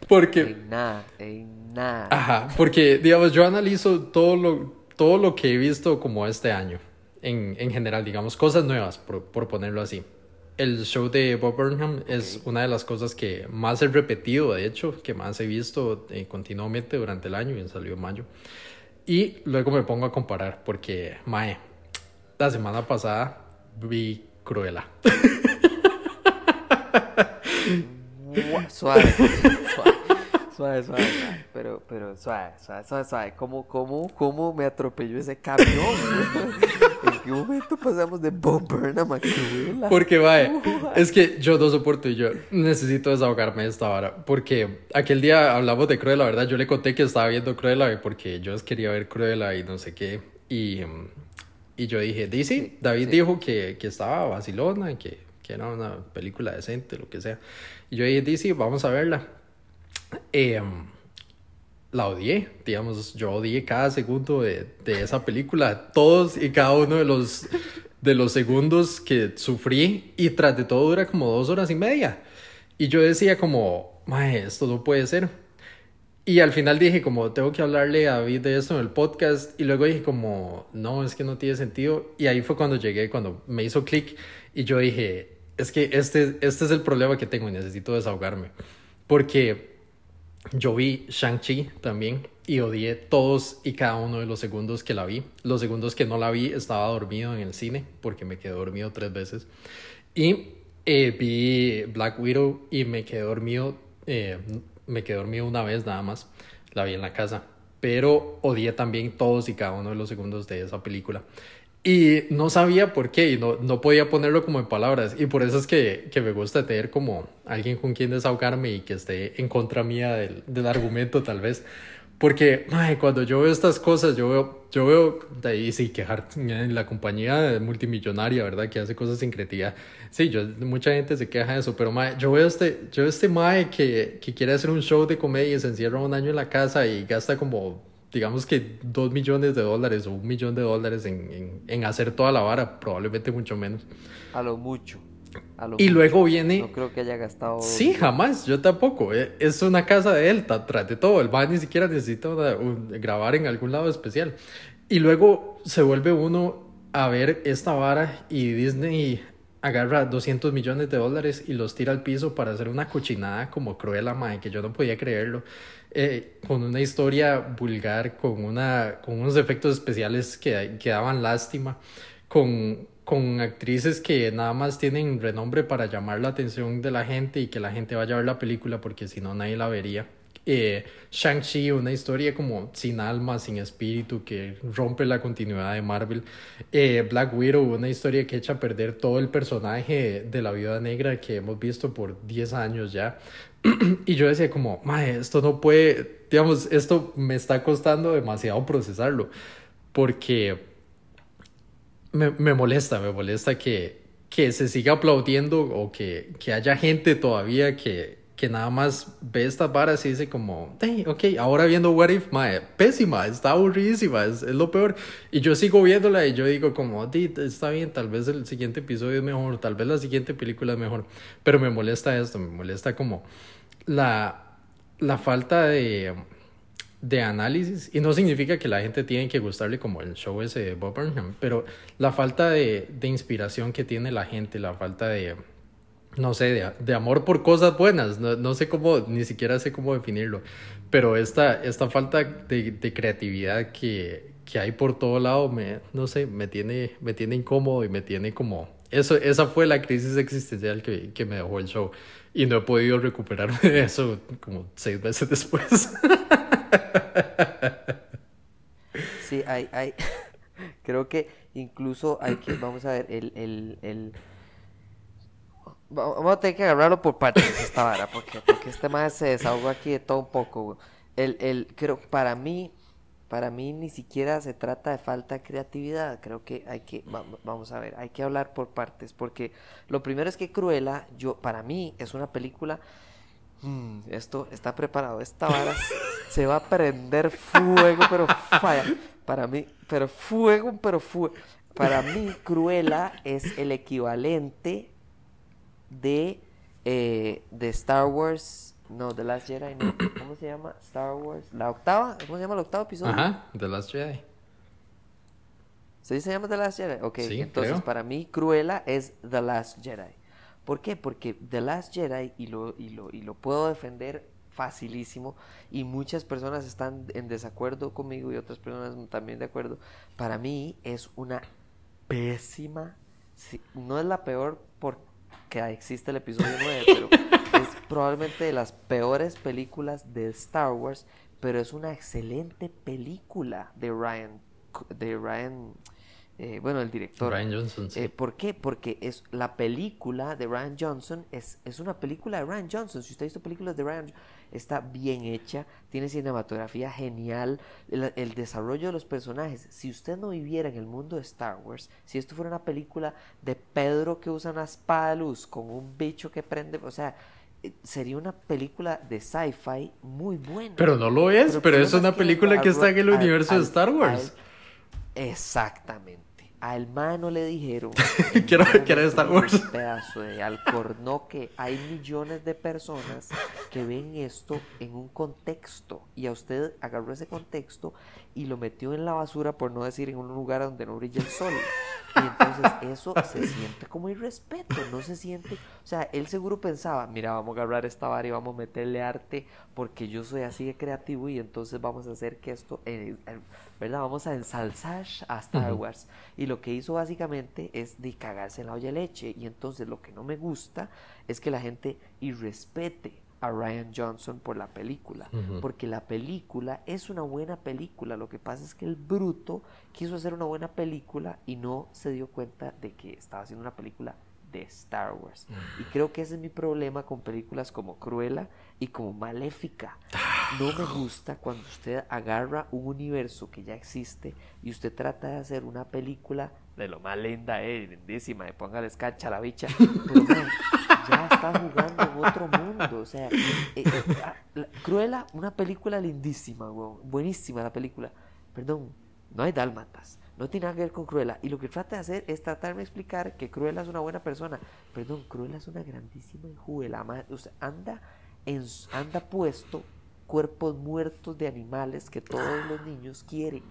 porque... En nada, en nada. Ajá, porque, digamos, yo analizo todo lo, todo lo que he visto como este año, en, en general, digamos, cosas nuevas, por, por, ponerlo así. El show de Bob Burnham es una de las cosas que más he repetido, de hecho, que más he visto eh, continuamente durante el año y salió en mayo. Y luego me pongo a comparar porque, mae, la semana pasada vi Cruella. <laughs> suave, suave, suave, pero, pero suave, suave, suave, suave. ¿Cómo, cómo, cómo me atropelló ese camión? ¿En qué momento pasamos de Bob Burnham a Cruella? Porque, mae, es que yo no soporto y yo necesito desahogarme de esta hora. Porque aquel día hablamos de Cruella, ¿verdad? Yo le conté que estaba viendo Cruella porque yo quería ver Cruella y no sé qué. Y, y yo dije, dice, David dijo que, que estaba vacilona, que, que era una película decente, lo que sea. Y yo dije, DC, vamos a verla. Eh, la odié, digamos, yo odié cada segundo de, de, esa película, todos y cada uno de los, de los segundos que sufrí y tras de todo dura como dos horas y media. Y yo decía como, esto no puede ser. Y al final dije como, tengo que hablarle a David de esto en el podcast y luego dije como, no, es que no tiene sentido. Y ahí fue cuando llegué, cuando me hizo clic y yo dije, es que este, este es el problema que tengo y necesito desahogarme. Porque yo vi Shang-Chi también y odié todos y cada uno de los segundos que la vi. Los segundos que no la vi estaba dormido en el cine porque me quedé dormido tres veces. Y eh, vi Black Widow y me quedé dormido, eh, me quedé dormido una vez nada más. La vi en la casa. Pero odié también todos y cada uno de los segundos de esa película. Y no sabía por qué y no, no podía ponerlo como en palabras. Y por eso es que, que me gusta tener como alguien con quien desahogarme y que esté en contra mía del, del argumento tal vez. Porque ay, cuando yo veo estas cosas, yo veo, yo veo, ahí sí, quejar en la compañía multimillonaria, ¿verdad? Que hace cosas sin creatividad. Sí, yo, mucha gente se queja de eso, pero mae, yo veo este, yo veo este mae que, que quiere hacer un show de comedia y se encierra un año en la casa y gasta como digamos que dos millones de dólares o un millón de dólares en, en, en, hacer toda la vara, probablemente mucho menos. A lo mucho. A lo y mucho. luego viene... No creo que haya gastado... Sí, jamás, yo tampoco. Eh, Es una casa de él, trate de todo. El va ni siquiera necesita una, un, grabar en algún lado especial. Y luego se vuelve uno a ver esta vara y Disney agarra 200 millones de dólares y los tira al piso para hacer una cochinada como Cruella, mae, que yo no podía creerlo. Eh, con una historia vulgar, con, una, con unos efectos especiales que, que daban lástima, con, con actrices que nada más tienen renombre para llamar la atención de la gente y que la gente vaya a ver la película porque si no nadie la vería. Eh, Shang-Chi, una historia como sin alma, sin espíritu, que rompe la continuidad de Marvel. Eh, Black Widow, una historia que echa a perder todo el personaje de la viuda negra que hemos visto por 10 años ya. <clears throat> y yo decía como, mae, esto no puede, digamos, esto me está costando demasiado procesarlo, porque me, me molesta, me molesta que, que se siga aplaudiendo o que, que haya gente todavía que, que nada más ve estas varas y dice como, hey, ok, ahora viendo What If, mae, pésima, está aburridísima, es, es, lo peor. Y yo sigo viéndola y yo digo como, está bien, tal vez el siguiente episodio es mejor, tal vez la siguiente película es mejor, pero me molesta esto, me molesta como la, la falta de, de análisis, y no significa que la gente tiene que gustarle como el show ese de Bob Burnham, pero la falta de, de inspiración que tiene la gente, la falta de no sé, de, amor por cosas buenas, no, sé cómo, ni siquiera sé cómo definirlo, pero esta, esta falta de, creatividad que, que, hay por todo lado, me, no sé, me tiene, me tiene incómodo y me tiene como... Eso, esa fue la crisis existencial que, que me dejó el show y no he podido recuperarme de eso como seis meses después. Sí, hay, hay, <laughs> creo que incluso hay que, vamos a ver, el, el Vamos a tener que agarrarlo por partes esta vara, porque, porque este más se desahoga aquí de todo un poco. El, el, creo, para mí, para mí ni siquiera se trata de falta de creatividad. Creo que hay que, vamos a ver, hay que hablar por partes, porque lo primero es que Cruella, yo, para mí, es una película. Mm, esto está preparado, esta vara <laughs> se va a prender fuego, pero falla. Para mí, pero fuego, pero fuego. Para mí, Cruella es el equivalente de, eh, de Star Wars. No, The Last Jedi, <coughs> ¿Cómo se llama? Star Wars. ¿La octava? ¿Cómo se llama el octavo episodio? Ajá, The Last Jedi. ¿Sí se llama The Last Jedi? Ok, entonces para mí Cruella es The Last Jedi. ¿Por qué? Porque The Last Jedi, y lo, y lo, y lo puedo defender facilísimo, y muchas personas están en desacuerdo conmigo y otras personas también de acuerdo, para mí es una pésima, no es la peor por que existe el episodio 9, pero es probablemente de las peores películas de Star Wars, pero es una excelente película de Ryan, de Ryan, eh, bueno, el director. Ryan Johnson, sí. Eh, ¿Por qué? Porque es la película de Ryan Johnson, es, es una película de Ryan Johnson. Si usted ha visto películas de Ryan está bien hecha, tiene cinematografía genial, el, desarrollo de los personajes. Si usted no viviera en el mundo de Star Wars, si esto fuera una película de Pedro que usa una espada de luz con un bicho que prende, o sea, eh, sería una película de sci-fi muy buena. Pero no lo es, pero, es una película que, está en el universo de Star Wars. exactamente a el no le dijeron <laughs> quiero, quiero Star Wars. Un pedazo de alcornoque. Hay millones de personas que ven esto en un contexto y a usted agarró ese contexto y lo metió en la basura, por no decir en un lugar donde no brilla el sol. Y entonces eso se siente como irrespeto, no se siente, o sea, él seguro pensaba, mira, vamos a agarrar esta vara y vamos a meterle arte porque yo soy así de creativo y entonces vamos a hacer que esto, eh, eh, ¿verdad? Vamos a ensalzar a Star Wars. Y lo que hizo básicamente es de cagarse en la olla de leche. Y entonces lo que no me gusta es que la gente irrespete a Ryan Johnson por la película, porque la película es una buena película, lo que pasa es que el bruto quiso hacer una buena película y no se dio cuenta de que estaba haciendo una película de Star Wars. Y creo que ese es mi problema con películas como Cruella y como Maléfica. No me gusta cuando usted agarra un universo que ya existe y usted trata de hacer una película de lo más linda, eh, lindísima, de póngale escacha a la bicha. <laughs> Pero ya está jugando en otro mundo. O sea, eh, eh, ah, Cruella, una película lindísima, buenísima la película. Perdón, no hay dálmatas. No tiene nada que ver con Cruella. Y lo que trata de hacer es tratarme de explicar que Cruella es una buena persona. Perdón, Cruella es una grandísima enjuela. O sea, anda, en, anda puesto cuerpos muertos de animales que todos los niños quieren.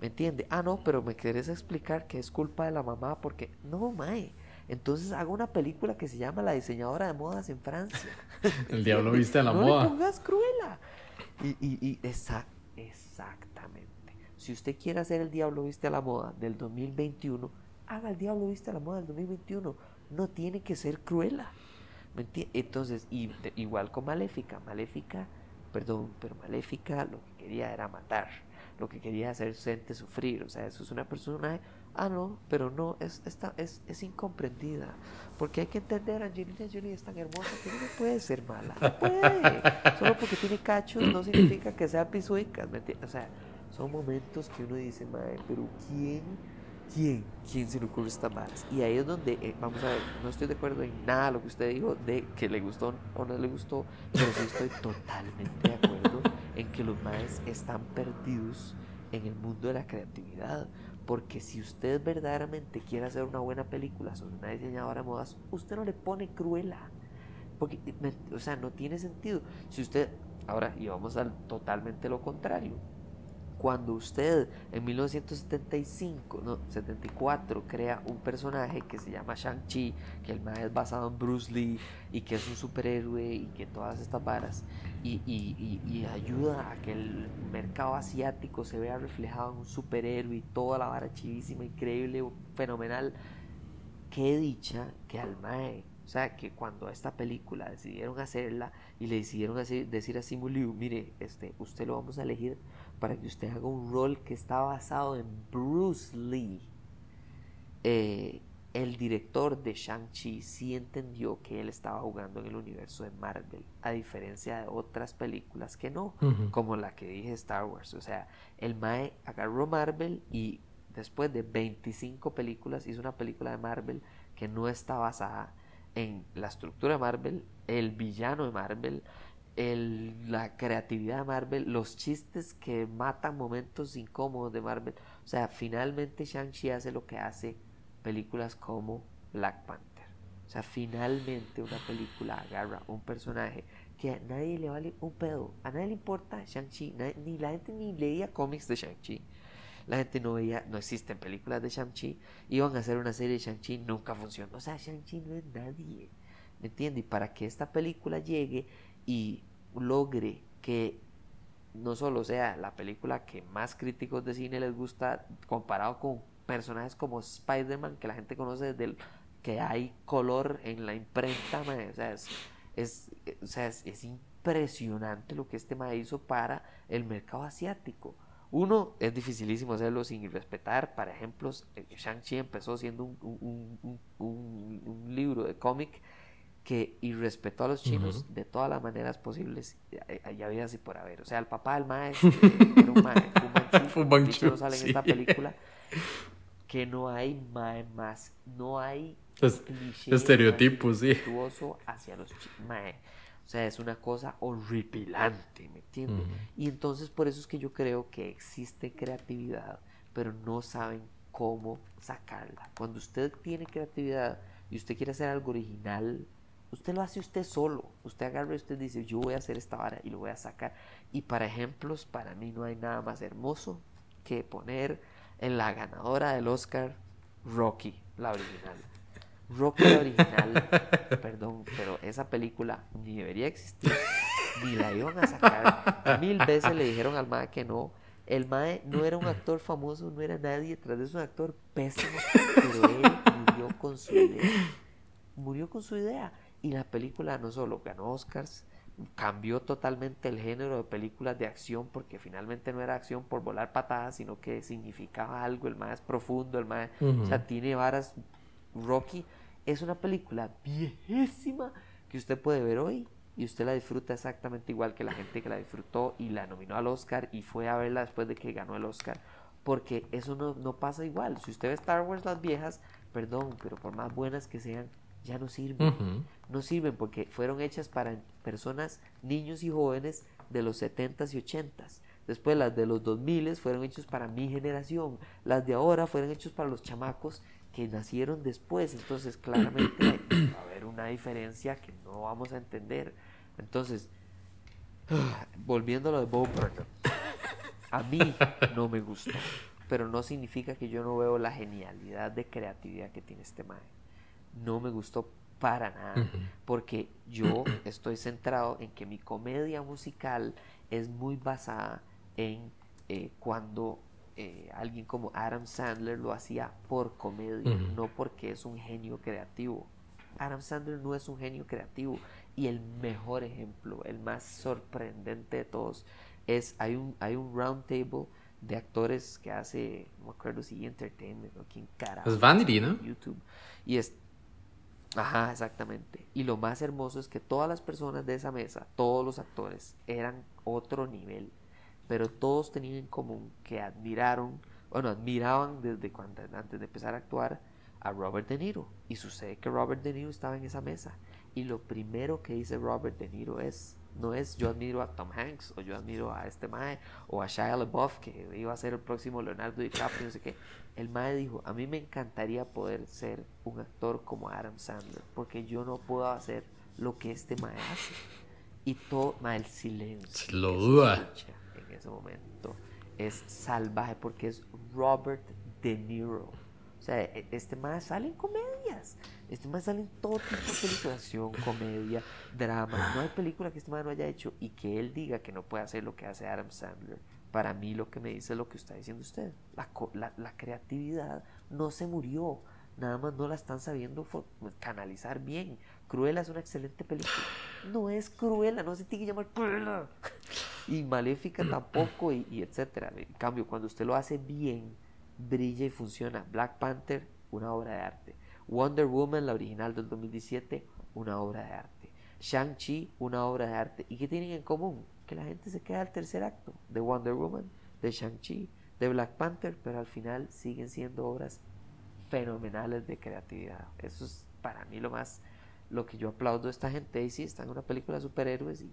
¿Me entiende? Ah, no, pero me querés explicar que es culpa de la mamá porque... No, mae. Entonces hago una película que se llama La diseñadora de modas en Francia. <laughs> El diablo viste a la no moda. No pongas cruela. Y, y, y exactamente. Si usted quiere hacer el diablo viste a la moda del 2021, haga el diablo viste a la moda del 2021. No tiene que ser cruela. Entonces, y, igual con Maléfica. Maléfica, perdón, pero Maléfica lo que quería era matar. Lo que quería hacer gente sufrir. O sea, eso es una persona Ah, no, pero no, es, está, es, es incomprendida. Porque hay que entender, Angelina Jolie es tan hermosa que no puede ser mala. No puede. <laughs> Solo porque tiene cachos no significa que sea pisuica. O sea, son momentos que uno dice, madre, pero ¿quién? ¿Quién? ¿Quién se le ocurre esta más? Y ahí es donde, eh, vamos a ver, no estoy de acuerdo en nada lo que usted dijo de que le gustó o no le gustó, pero sí estoy totalmente de acuerdo en que los maes están perdidos en el mundo de la creatividad. Porque si usted verdaderamente quiere hacer una buena película sobre una diseñadora de modas, usted no le pone cruela. Porque, o sea, no tiene sentido. Si usted, ahora, y vamos al totalmente lo contrario. Cuando usted en 1975, no, 74, crea un personaje que se llama Shang-Chi, que el más es basado en Bruce Lee y que es un superhéroe y que todas estas varas, y, y, y, ayuda a que el mercado asiático se vea reflejado en un superhéroe y toda la vara chivísima, increíble, fenomenal, qué dicha que al Mae o sea, que cuando esta película decidieron hacerla y le decidieron decir a Simu Liu, mire, este, usted lo vamos a elegir para que usted haga un rol que está basado en Bruce Lee. Eh, el director de Shang-Chi sí entendió que él estaba jugando en el universo de Marvel, a diferencia de otras películas que no, como la que dije Star Wars. O sea, el Mae agarró Marvel y después de 25 películas hizo una película de Marvel que no está basada en la estructura de Marvel, el villano de Marvel, el, la creatividad de Marvel, los chistes que matan momentos incómodos de Marvel. O sea, finalmente Shang-Chi hace lo que hace películas como Black Panther. O sea, finalmente una película agarra un personaje que a nadie le vale un pedo. A nadie le importa Shang-Chi. Ni la gente ni leía cómics de Shang-Chi la gente no veía, no existen películas de Shang-Chi, iban a hacer una serie de Shang-Chi, nunca funcionó. O sea, Shang-Chi no es nadie, ¿me entiendes? Y para que esta película llegue y logre que no solo sea la película que más críticos de cine les gusta, comparado con personajes como Spider-Man, que la gente conoce desde el, que hay color en la imprenta, o sea, es, es, impresionante lo que este ma hizo para el mercado asiático. Uno, es dificilísimo hacerlo sin respetar. Para ejemplos, Shang-Chi empezó siendo un, un, libro de cómic que irrespetó a los chinos de todas las maneras posibles. Ya había así por haber. O sea, el papá del maestro <laughs> era un maestro, Manchu, no sale en esta película. Que no hay mae más, no hay estereotipos, sí. hacia los chinos. O sea, es una cosa horripilante, ¿me entiendes? Y entonces por eso es que yo creo que existe creatividad, pero no saben cómo sacarla. Cuando usted tiene creatividad y usted quiere hacer algo original, usted lo hace usted solo. Usted agarra y usted dice, yo voy a hacer esta vara y lo voy a sacar. Y para ejemplos, para mí no hay nada más hermoso que poner en la ganadora del Oscar Rocky, la original. Rocky original, <laughs> perdón, pero esa película ni debería existir, ni la iban a sacar. Mil veces le dijeron al Mae que no. El Mae no era un actor famoso, no era nadie, tras de eso un actor pésimo, pero él murió con su idea. Murió con su idea. Y la película no solo ganó Oscars, cambió totalmente el género de películas de acción porque finalmente no era acción por volar patadas, sino que significaba algo, el más profundo, el más, o sea, tiene varas Rocky es una película viejísima que usted puede ver hoy y usted la disfruta exactamente igual que la gente que la disfrutó y la nominó al Oscar y fue a verla después de que ganó el Oscar. Porque eso no, pasa igual. Si usted ve Star Wars las viejas, perdón, pero por más buenas que sean, ya no sirven. No sirven porque fueron hechas para personas, niños y jóvenes de los 70s y 80s. Después las de los 2000 fueron hechos para mi generación. Las de ahora fueron hechos para los chamacos que nacieron después. Entonces, claramente <coughs> va a haber una diferencia que no vamos a entender. Entonces, volviendo a lo de Bob Burnham, a mí no me gustó, pero no significa que yo no veo la genialidad de creatividad que tiene este mae. No me gustó para nada, porque yo <clears throat> estoy centrado en que mi comedia musical es muy basada en eh, cuando eh, alguien como Adam Sandler lo hacía por comedia, no porque es un genio creativo. Adam Sandler no es un genio creativo y el mejor ejemplo, el más sorprendente de todos, es hay un, hay un round table de actores que hace, no me acuerdo si Entertainment o quién carajo. Es Vanity, ¿no? YouTube. Y es Ajá, exactamente. Y lo más hermoso es que todas las personas de esa mesa, todos los actores, eran otro nivel pero todos tenían en común que admiraron, bueno, admiraban desde cuando, antes de empezar a actuar a Robert De Niro. Y sucede que Robert De Niro estaba en esa mesa. Y lo primero que dice Robert De Niro es, no es yo admiro a Tom Hanks o yo admiro a este Mae o a Shia LaBeouf que iba a ser el próximo Leonardo DiCaprio, no sé qué. El Mae dijo, a mí me encantaría poder ser un actor como Adam Sandler porque yo no puedo hacer lo que este Mae hace. Y todo, Mae, el silencio. Lo duda ese momento es salvaje porque es Robert De Niro. O sea, e- este más sale en comedias. Este más sale en todo tipo de películas, comedia, drama. No hay película que este man no haya hecho y que él diga que no puede hacer lo que hace Adam Sandler. Para mí lo que me dice es lo que está diciendo usted. La, la, creatividad no se murió. Nada más no la están sabiendo canalizar bien. Cruella es una excelente película. No es Cruella, no se tiene que llamar Cruella. Y Maléfica tampoco, y, y etcétera. En cambio, cuando usted lo hace bien, brilla y funciona. Black Panther, una obra de arte. Wonder Woman, la original del 2017, una obra de arte. Shang-Chi, una obra de arte. ¿Y qué tienen en común? Que la gente se queda al tercer acto de Wonder Woman, de Shang-Chi, de Black Panther, pero al final siguen siendo obras fenomenales de creatividad. Eso es para mí lo más, lo que yo aplaudo a esta gente. Y sí, está en una película de superhéroes y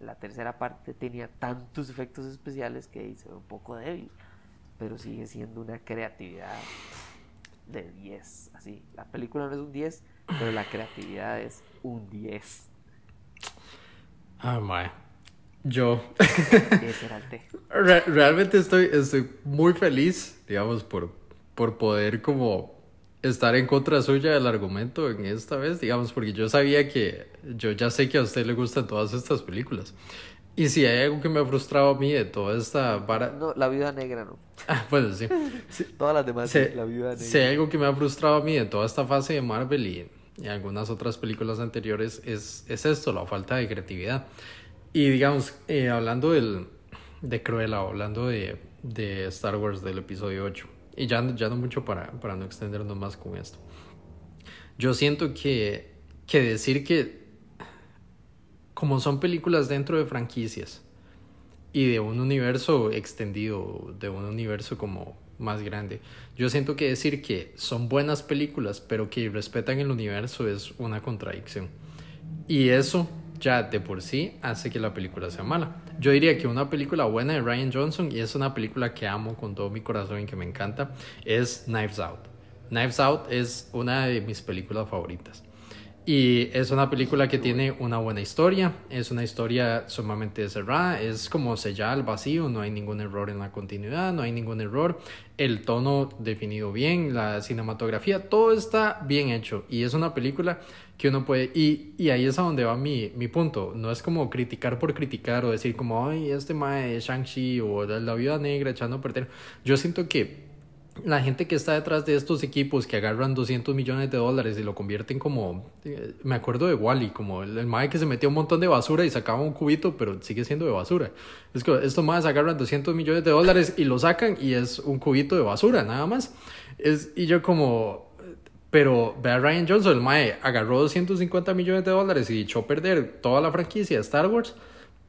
la tercera parte tenía tantos efectos especiales que hey, se ve un poco débil, pero sigue siendo una creatividad de 10. Así, la película no es un 10, pero la creatividad es un 10. Ah. Yo <laughs> el té. Re- realmente estoy, estoy muy feliz, digamos, por, por poder como estar en contra suya del argumento en esta vez, digamos, porque yo sabía que yo ya sé que a usted le gustan todas estas películas. Y si hay algo que me ha frustrado a mí de toda esta vara... No, la viuda negra no. <laughs> Ah, bueno, sí. Sí, Todas las demás, Sí, la viuda negra. si hay algo que me ha frustrado a mí de toda esta fase de Marvel y, y algunas otras películas anteriores es, es esto, la falta de creatividad. Y digamos, eh, hablando del, de Cruella, hablando de, de Star Wars del episodio 8, y ya, no- ya no mucho para, para no extendernos más con esto. Yo siento que, que decir que como son películas dentro de franquicias y de un universo extendido, de un universo como más grande, yo siento que decir que son buenas películas pero que respetan el universo es una contradicción. Y eso ya de por sí hace que la película sea mala. Yo diría que una película buena de Ryan Johnson, y es una película que amo con todo mi corazón y que me encanta, es Knives Out. Knives Out es una de mis películas favoritas. Y es una película que tiene una buena historia, es una historia sumamente cerrada, es como sellar al vacío, no hay ningún error en la continuidad, no hay ningún error, el tono definido bien, la cinematografía, todo está bien hecho. Y es una película que uno puede, y, y ahí es a donde va mi, mi punto, no es como criticar por criticar o decir como, ay, este mae Shang-Chi o la, la viuda negra echando a perder, yo siento que la gente que está detrás de estos equipos que agarran 200 millones de dólares y lo convierten como, eh, me acuerdo de Wally, como el, el mae que se metió un montón de basura y sacaba un cubito, pero sigue siendo de basura. Es que estos maes agarran 200 millones de dólares y lo sacan y es un cubito de basura, nada más. Es, y yo como, pero ve a Ryan Johnson, el mae agarró 250 millones de dólares y echó a perder toda la franquicia de Star Wars.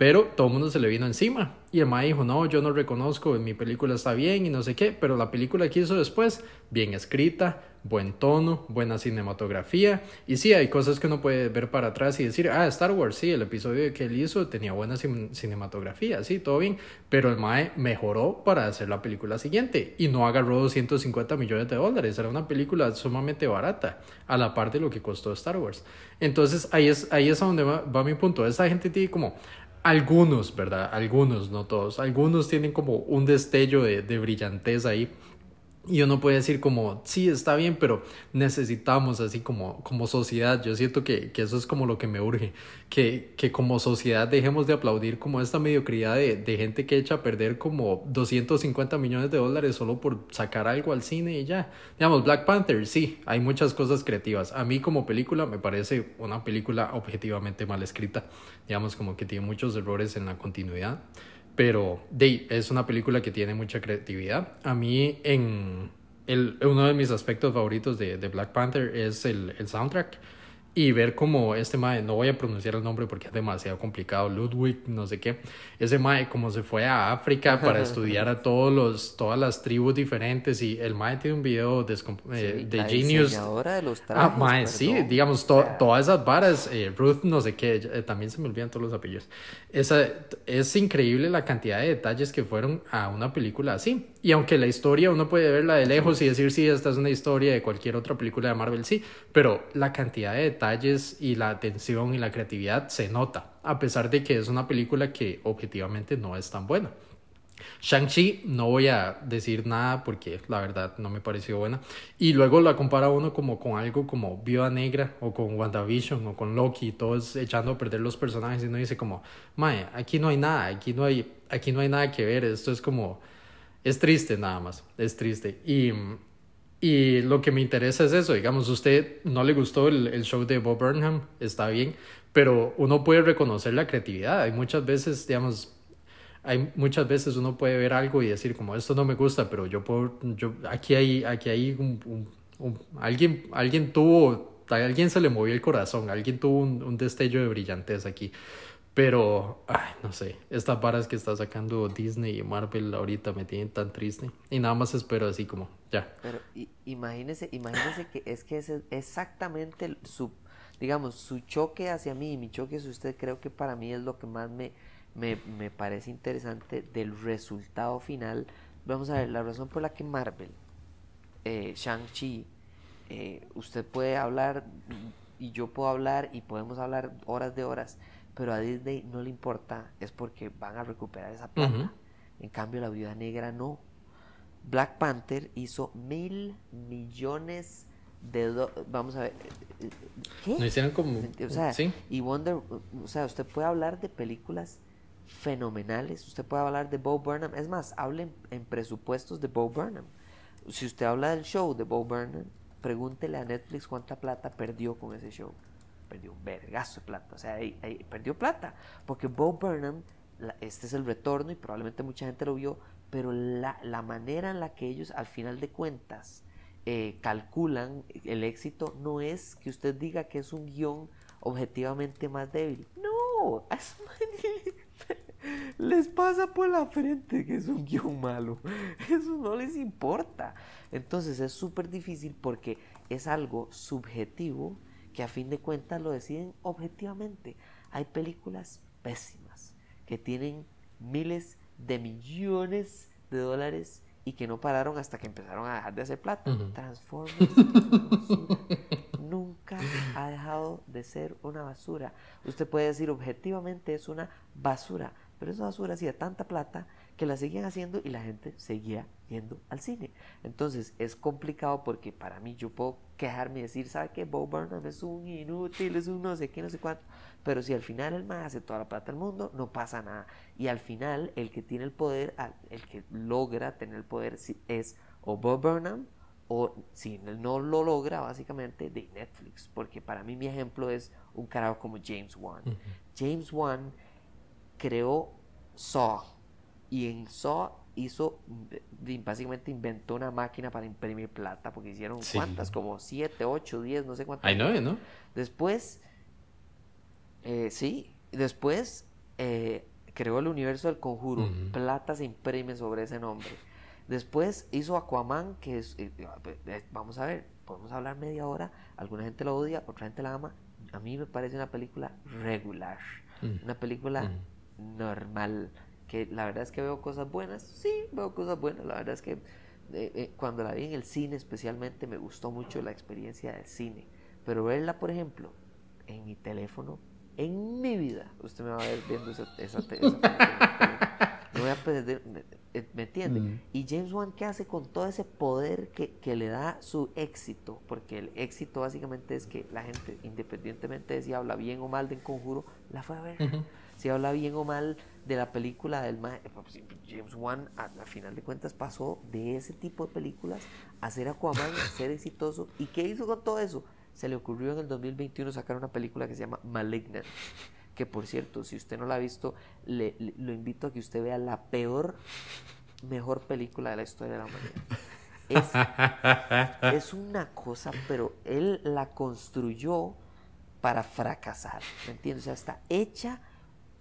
Pero todo el mundo se le vino encima. Y el mae dijo, no, yo no reconozco, mi película está bien y no sé qué. Pero la película que hizo después, bien escrita, buen tono, buena cinematografía. Y sí, hay cosas que uno puede ver para atrás y decir, ah, Star Wars, sí, el episodio que él hizo tenía buena cin- cinematografía, sí, todo bien. Pero el mae mejoró para hacer la película siguiente. Y no agarró 250 millones de dólares. Era una película sumamente barata, a la par de lo que costó Star Wars. Entonces ahí es, ahí es a donde va, va mi punto. Esta gente tiene como algunos, ¿verdad? Algunos, no todos. Algunos tienen como un destello de, de brillantez ahí. Y uno puede decir como, sí, está bien, pero necesitamos así como, como sociedad. Yo siento que, que eso es como lo que me urge. Que, que como sociedad dejemos de aplaudir como esta mediocridad de, de gente que echa a perder como 250 millones de dólares solo por sacar algo al cine y ya. Digamos, Black Panther, sí, hay muchas cosas creativas. A mí como película me parece una película objetivamente mal escrita. Digamos, como que tiene muchos errores en la continuidad. Pero de, es una película que tiene mucha creatividad. A mí, en el, uno de mis aspectos favoritos de, de Black Panther es el, el soundtrack. Y ver como este mae, no voy a pronunciar el nombre porque es demasiado complicado, Ludwig, no sé qué. Ese mae como se fue a África <laughs> para estudiar a todos los, todas las tribus diferentes. Y el mae tiene un video eh, de la Genius. diseñadora de los Ah, trajes, mae, sí, digamos, to- todas esas varas, eh, Ruth, no sé qué, eh, también se me olvidan todos los apellidos. Esa, es increíble la cantidad de detalles que fueron a una película así. Y aunque la historia uno puede verla de lejos y decir, sí, esta es una historia de cualquier otra película de Marvel, sí, pero la cantidad de detalles y la atención y la creatividad se nota, a pesar de que es una película que objetivamente no es tan buena. Shang-Chi no voy a decir nada porque la verdad no me pareció buena. Y luego la compara uno como con algo como Viuda Negra o con WandaVision o con Loki, todos echando a perder los personajes y uno dice como, mae, aquí no hay nada, aquí no hay, aquí no hay nada que ver, esto es como, es triste nada más, es triste. Y, y lo que me interesa es eso, digamos, usted no le gustó el, el show de Bob Burnham, está bien, pero uno puede reconocer la creatividad. Hay muchas veces, digamos, hay muchas veces uno puede ver algo y decir como esto no me gusta, pero yo puedo, yo, aquí hay, aquí hay un, alguien, alguien tuvo, alguien se le movió el corazón, alguien tuvo un destello de brillantez aquí. Pero, ay, no sé, estas varas que está sacando Disney y Marvel ahorita me tienen tan triste. Y nada más espero así como, ya. Pero imagínese, imagínese que es que es exactamente su, digamos, su choque hacia mí y mi choque hacia usted creo que para mí es lo que más me, me, me, parece interesante del resultado final. Vamos a ver, la razón por la que Marvel, eh, Shang-Chi, eh, usted puede hablar y yo puedo hablar y podemos hablar horas de horas, pero a Disney no le importa, es porque van a recuperar esa plata. En cambio, la Viuda Negra no. Black Panther hizo mil millones de vamos a ver ¿qué? no hicieron como o sea y Wonder o sea usted puede hablar de películas fenomenales. Usted puede hablar de Bo Burnham. Es más, hablen en presupuestos de Bo Burnham. Si usted habla del show de Bo Burnham, pregúntele a Netflix cuánta plata perdió con ese show. Perdió un vergazo de plata. O sea, ahí, perdió plata. Porque Bo Burnham, este es el retorno y probablemente mucha gente lo vio, pero la, la manera en la que ellos, al final de cuentas, eh, calculan el éxito no es que usted diga que es un guion objetivamente más débil. No, es <laughs> les pasa por la frente que es un guion malo. <laughs> Eso no les importa. Entonces es súper difícil porque es algo subjetivo que a fin de cuentas lo deciden objetivamente. Hay películas pésimas que tienen miles de millones de dólares y que no pararon hasta que empezaron a dejar de hacer plata. Transformers <laughs> nunca ha dejado de ser una basura. Usted puede decir objetivamente es una basura, pero esa basura hacía tanta plata que la seguían haciendo y la gente seguía yendo al cine. Entonces es complicado porque para mí yo puedo quejarme y decir, ¿sabe qué? Bob Burnham es un inútil, es un no sé qué, no sé cuánto. Pero si al final el más hace toda la plata del mundo, no pasa nada. Y al final el que tiene el poder, el que logra tener el poder es o Bob Burnham o si no lo logra básicamente de Netflix. Porque para mí mi ejemplo es un carajo como James Wan. James Wan creó Saw y en Saw hizo básicamente inventó una máquina para imprimir plata porque hicieron cuántas como 7, 8, 10, no sé cuántas. Hay nueve, ¿no? Después eh, sí, después eh, creó el universo del conjuro, plata se imprime sobre ese nombre. Después hizo Aquaman, que es, eh, vamos a ver, podemos hablar media hora, alguna gente lo odia, otra gente la ama. A mí me parece una película regular, una película normal. Que la verdad es que veo cosas buenas, sí, veo cosas buenas. La verdad es que eh, eh, cuando la vi en el cine especialmente me gustó mucho la experiencia del cine. Pero verla, por ejemplo, en mi teléfono, en mi vida, usted me va a ver viendo esa, esa, película. No voy a perder, eh, ¿me, entiende? Y James Wan, ¿qué hace con todo ese poder que, que, le da su éxito? Porque el éxito básicamente es que la gente, independientemente de si habla bien o mal del conjuro, la fue a ver si habla bien o mal de la película del pues, James Wan, al final de cuentas, pasó de ese tipo de películas a ser Aquaman, a ser exitoso. ¿Y qué hizo con todo eso? Se le ocurrió en el 2021 sacar una película que se llama Malignant. Que por cierto, si usted no la ha visto, le, lo invito a que usted vea la peor, mejor película de la historia de la humanidad. Es, es una cosa, pero él la construyó para fracasar. ¿Me entiendes? O sea, está hecha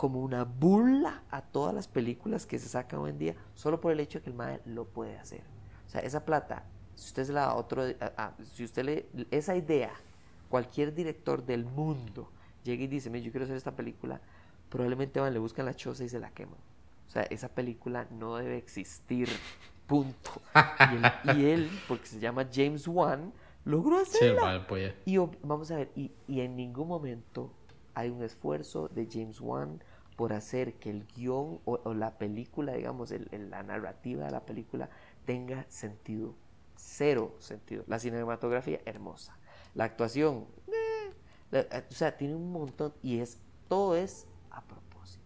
como una burla a todas las películas que se sacan hoy en día, solo por el hecho de que el MAE lo puede hacer. O sea, esa plata, si usted se la da a otro, si usted le, esa idea, cualquier director del mundo llega y dice, yo quiero hacer esta película, probablemente van, le buscan la choza y se la queman. O sea, esa película no debe existir, punto. Y él, porque se llama James Wan, logró hacerla. Sí, y vamos a ver, y, y en ningún momento hay un esfuerzo de James Wan por hacer que el guion o, la película, digamos, el, la narrativa de la película tenga sentido. Cero sentido. La cinematografía, hermosa. La actuación, eh, eh, o sea, tiene un montón y es todo es a propósito.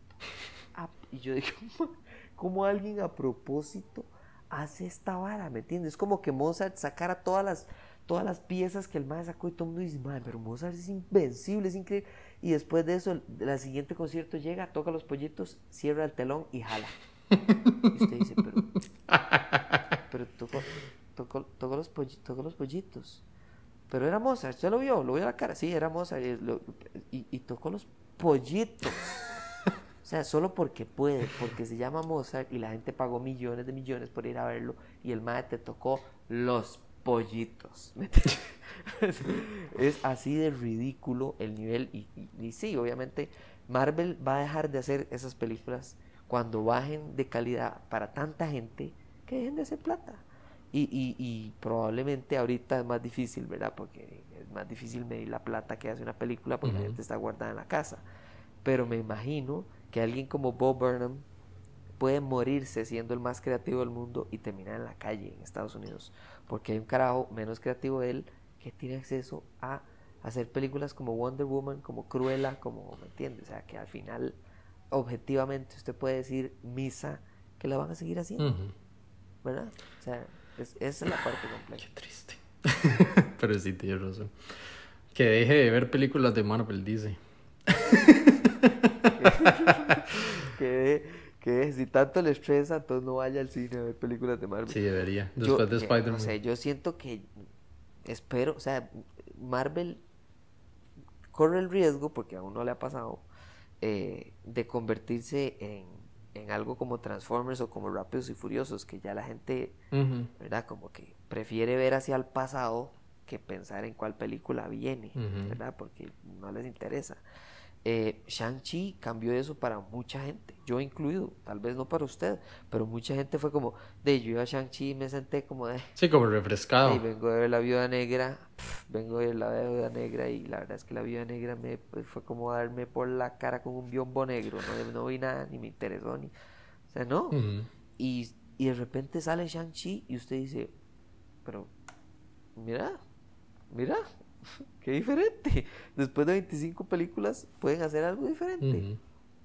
<laughs> y yo digo, <laughs> ¿cómo alguien a propósito hace esta vara? ¿Me entiendes? Es como que Mozart sacara todas las, todas las piezas que el más sacó y todo el mundo dice, pero Mozart es invencible, es increíble. Y después de eso, el, siguiente concierto llega, toca los pollitos, cierra el telón y jala. Y usted dice, pero, pero tocó, tocó, los, pollitos, los pollitos. Pero era Mozart, ¿usted lo vio? ¿Lo vio a la cara? Sí, era Mozart. Y, y, tocó los pollitos. O sea, solo porque puede, porque se llama Mozart y la gente pagó millones de millones por ir a verlo y el maestro te tocó los pollitos. <laughs> es así de ridículo el nivel. Y, y, sí, obviamente Marvel va a dejar de hacer esas películas cuando bajen de calidad para tanta gente que dejen de hacer plata. Y, y, probablemente ahorita es más difícil, ¿verdad? Porque es más difícil medir la plata que hace una película porque la gente está guardada en la casa. Pero me imagino que alguien como Bob Burnham puede morirse siendo el más creativo del mundo y terminar en la calle en Estados Unidos. Porque hay un carajo menos creativo de él que tiene acceso a hacer películas como Wonder Woman, como Cruella, como, ¿me entiende? O sea, que al final, objetivamente, usted puede decir misa que la van a seguir haciendo. ¿Verdad? O sea, esa es la parte compleja. Qué triste. <laughs> Pero sí, tiene razón. Que deje de ver películas de Marvel, dice. <laughs> que, que si tanto le estresa, entonces no vaya al cine a ver películas de Marvel. Sí, debería. Después de Spider-Man. No sé, yo siento que espero, o sea, Marvel corre el riesgo, porque aún no le ha pasado, eh, de convertirse en, en, algo como Transformers o como Rápidos y Furiosos, que ya la gente, ¿verdad? Como que prefiere ver hacia el pasado que pensar en cuál película viene, ¿verdad? Porque no les interesa eh, Shang-Chi cambió eso para mucha gente, yo incluido, tal vez no para usted, pero mucha gente fue como, de yo iba a Shang-Chi y me senté como de... Sí, como refrescado. Y vengo de ver la viuda negra, vengo de ver la viuda negra y la verdad es que la viuda negra me pues, fue como darme por la cara con un biombo negro, no, no vi nada, ni me interesó, ni... O sea, no. y, y de repente sale Shang-Chi y usted dice, pero, mira, mira, <laughs> qué diferente. Después de 25 películas pueden hacer algo diferente.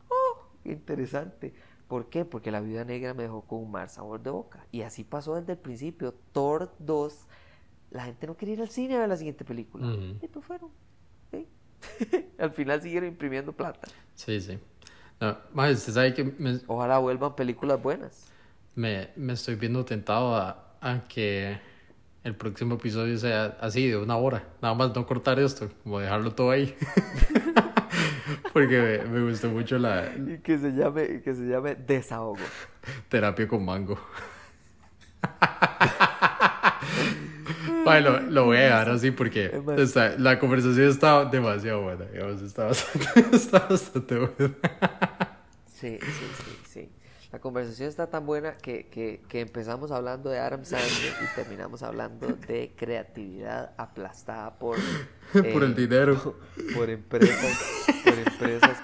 Oh, qué interesante. ¿Por qué? Porque la vida negra me dejó con un mal sabor de boca. Y así pasó desde el principio. Thor 2, la gente no quería ir al cine a ver la siguiente película. Y pues fueron. <laughs> al final siguieron imprimiendo plata. Sí, sí. No, más, sabe que Ojalá vuelvan películas buenas. Me, me estoy viendo tentado a, a que el próximo episodio sea así, de una hora. Nada más no cortar esto, como dejarlo todo ahí. <laughs> Porque me, gustó mucho la... Y que se llame, que se llame desahogo. Terapia con mango. <laughs> bueno, lo voy a dejar así porque la conversación está demasiado buena. está bastante, <laughs> está bastante buena. sí, sí, sí, sí. La conversación está tan buena que, que, que, empezamos hablando de Adam Sandler y terminamos hablando de creatividad aplastada por... <laughs> por el eh, dinero. <laughs> Por, empresas, por empresas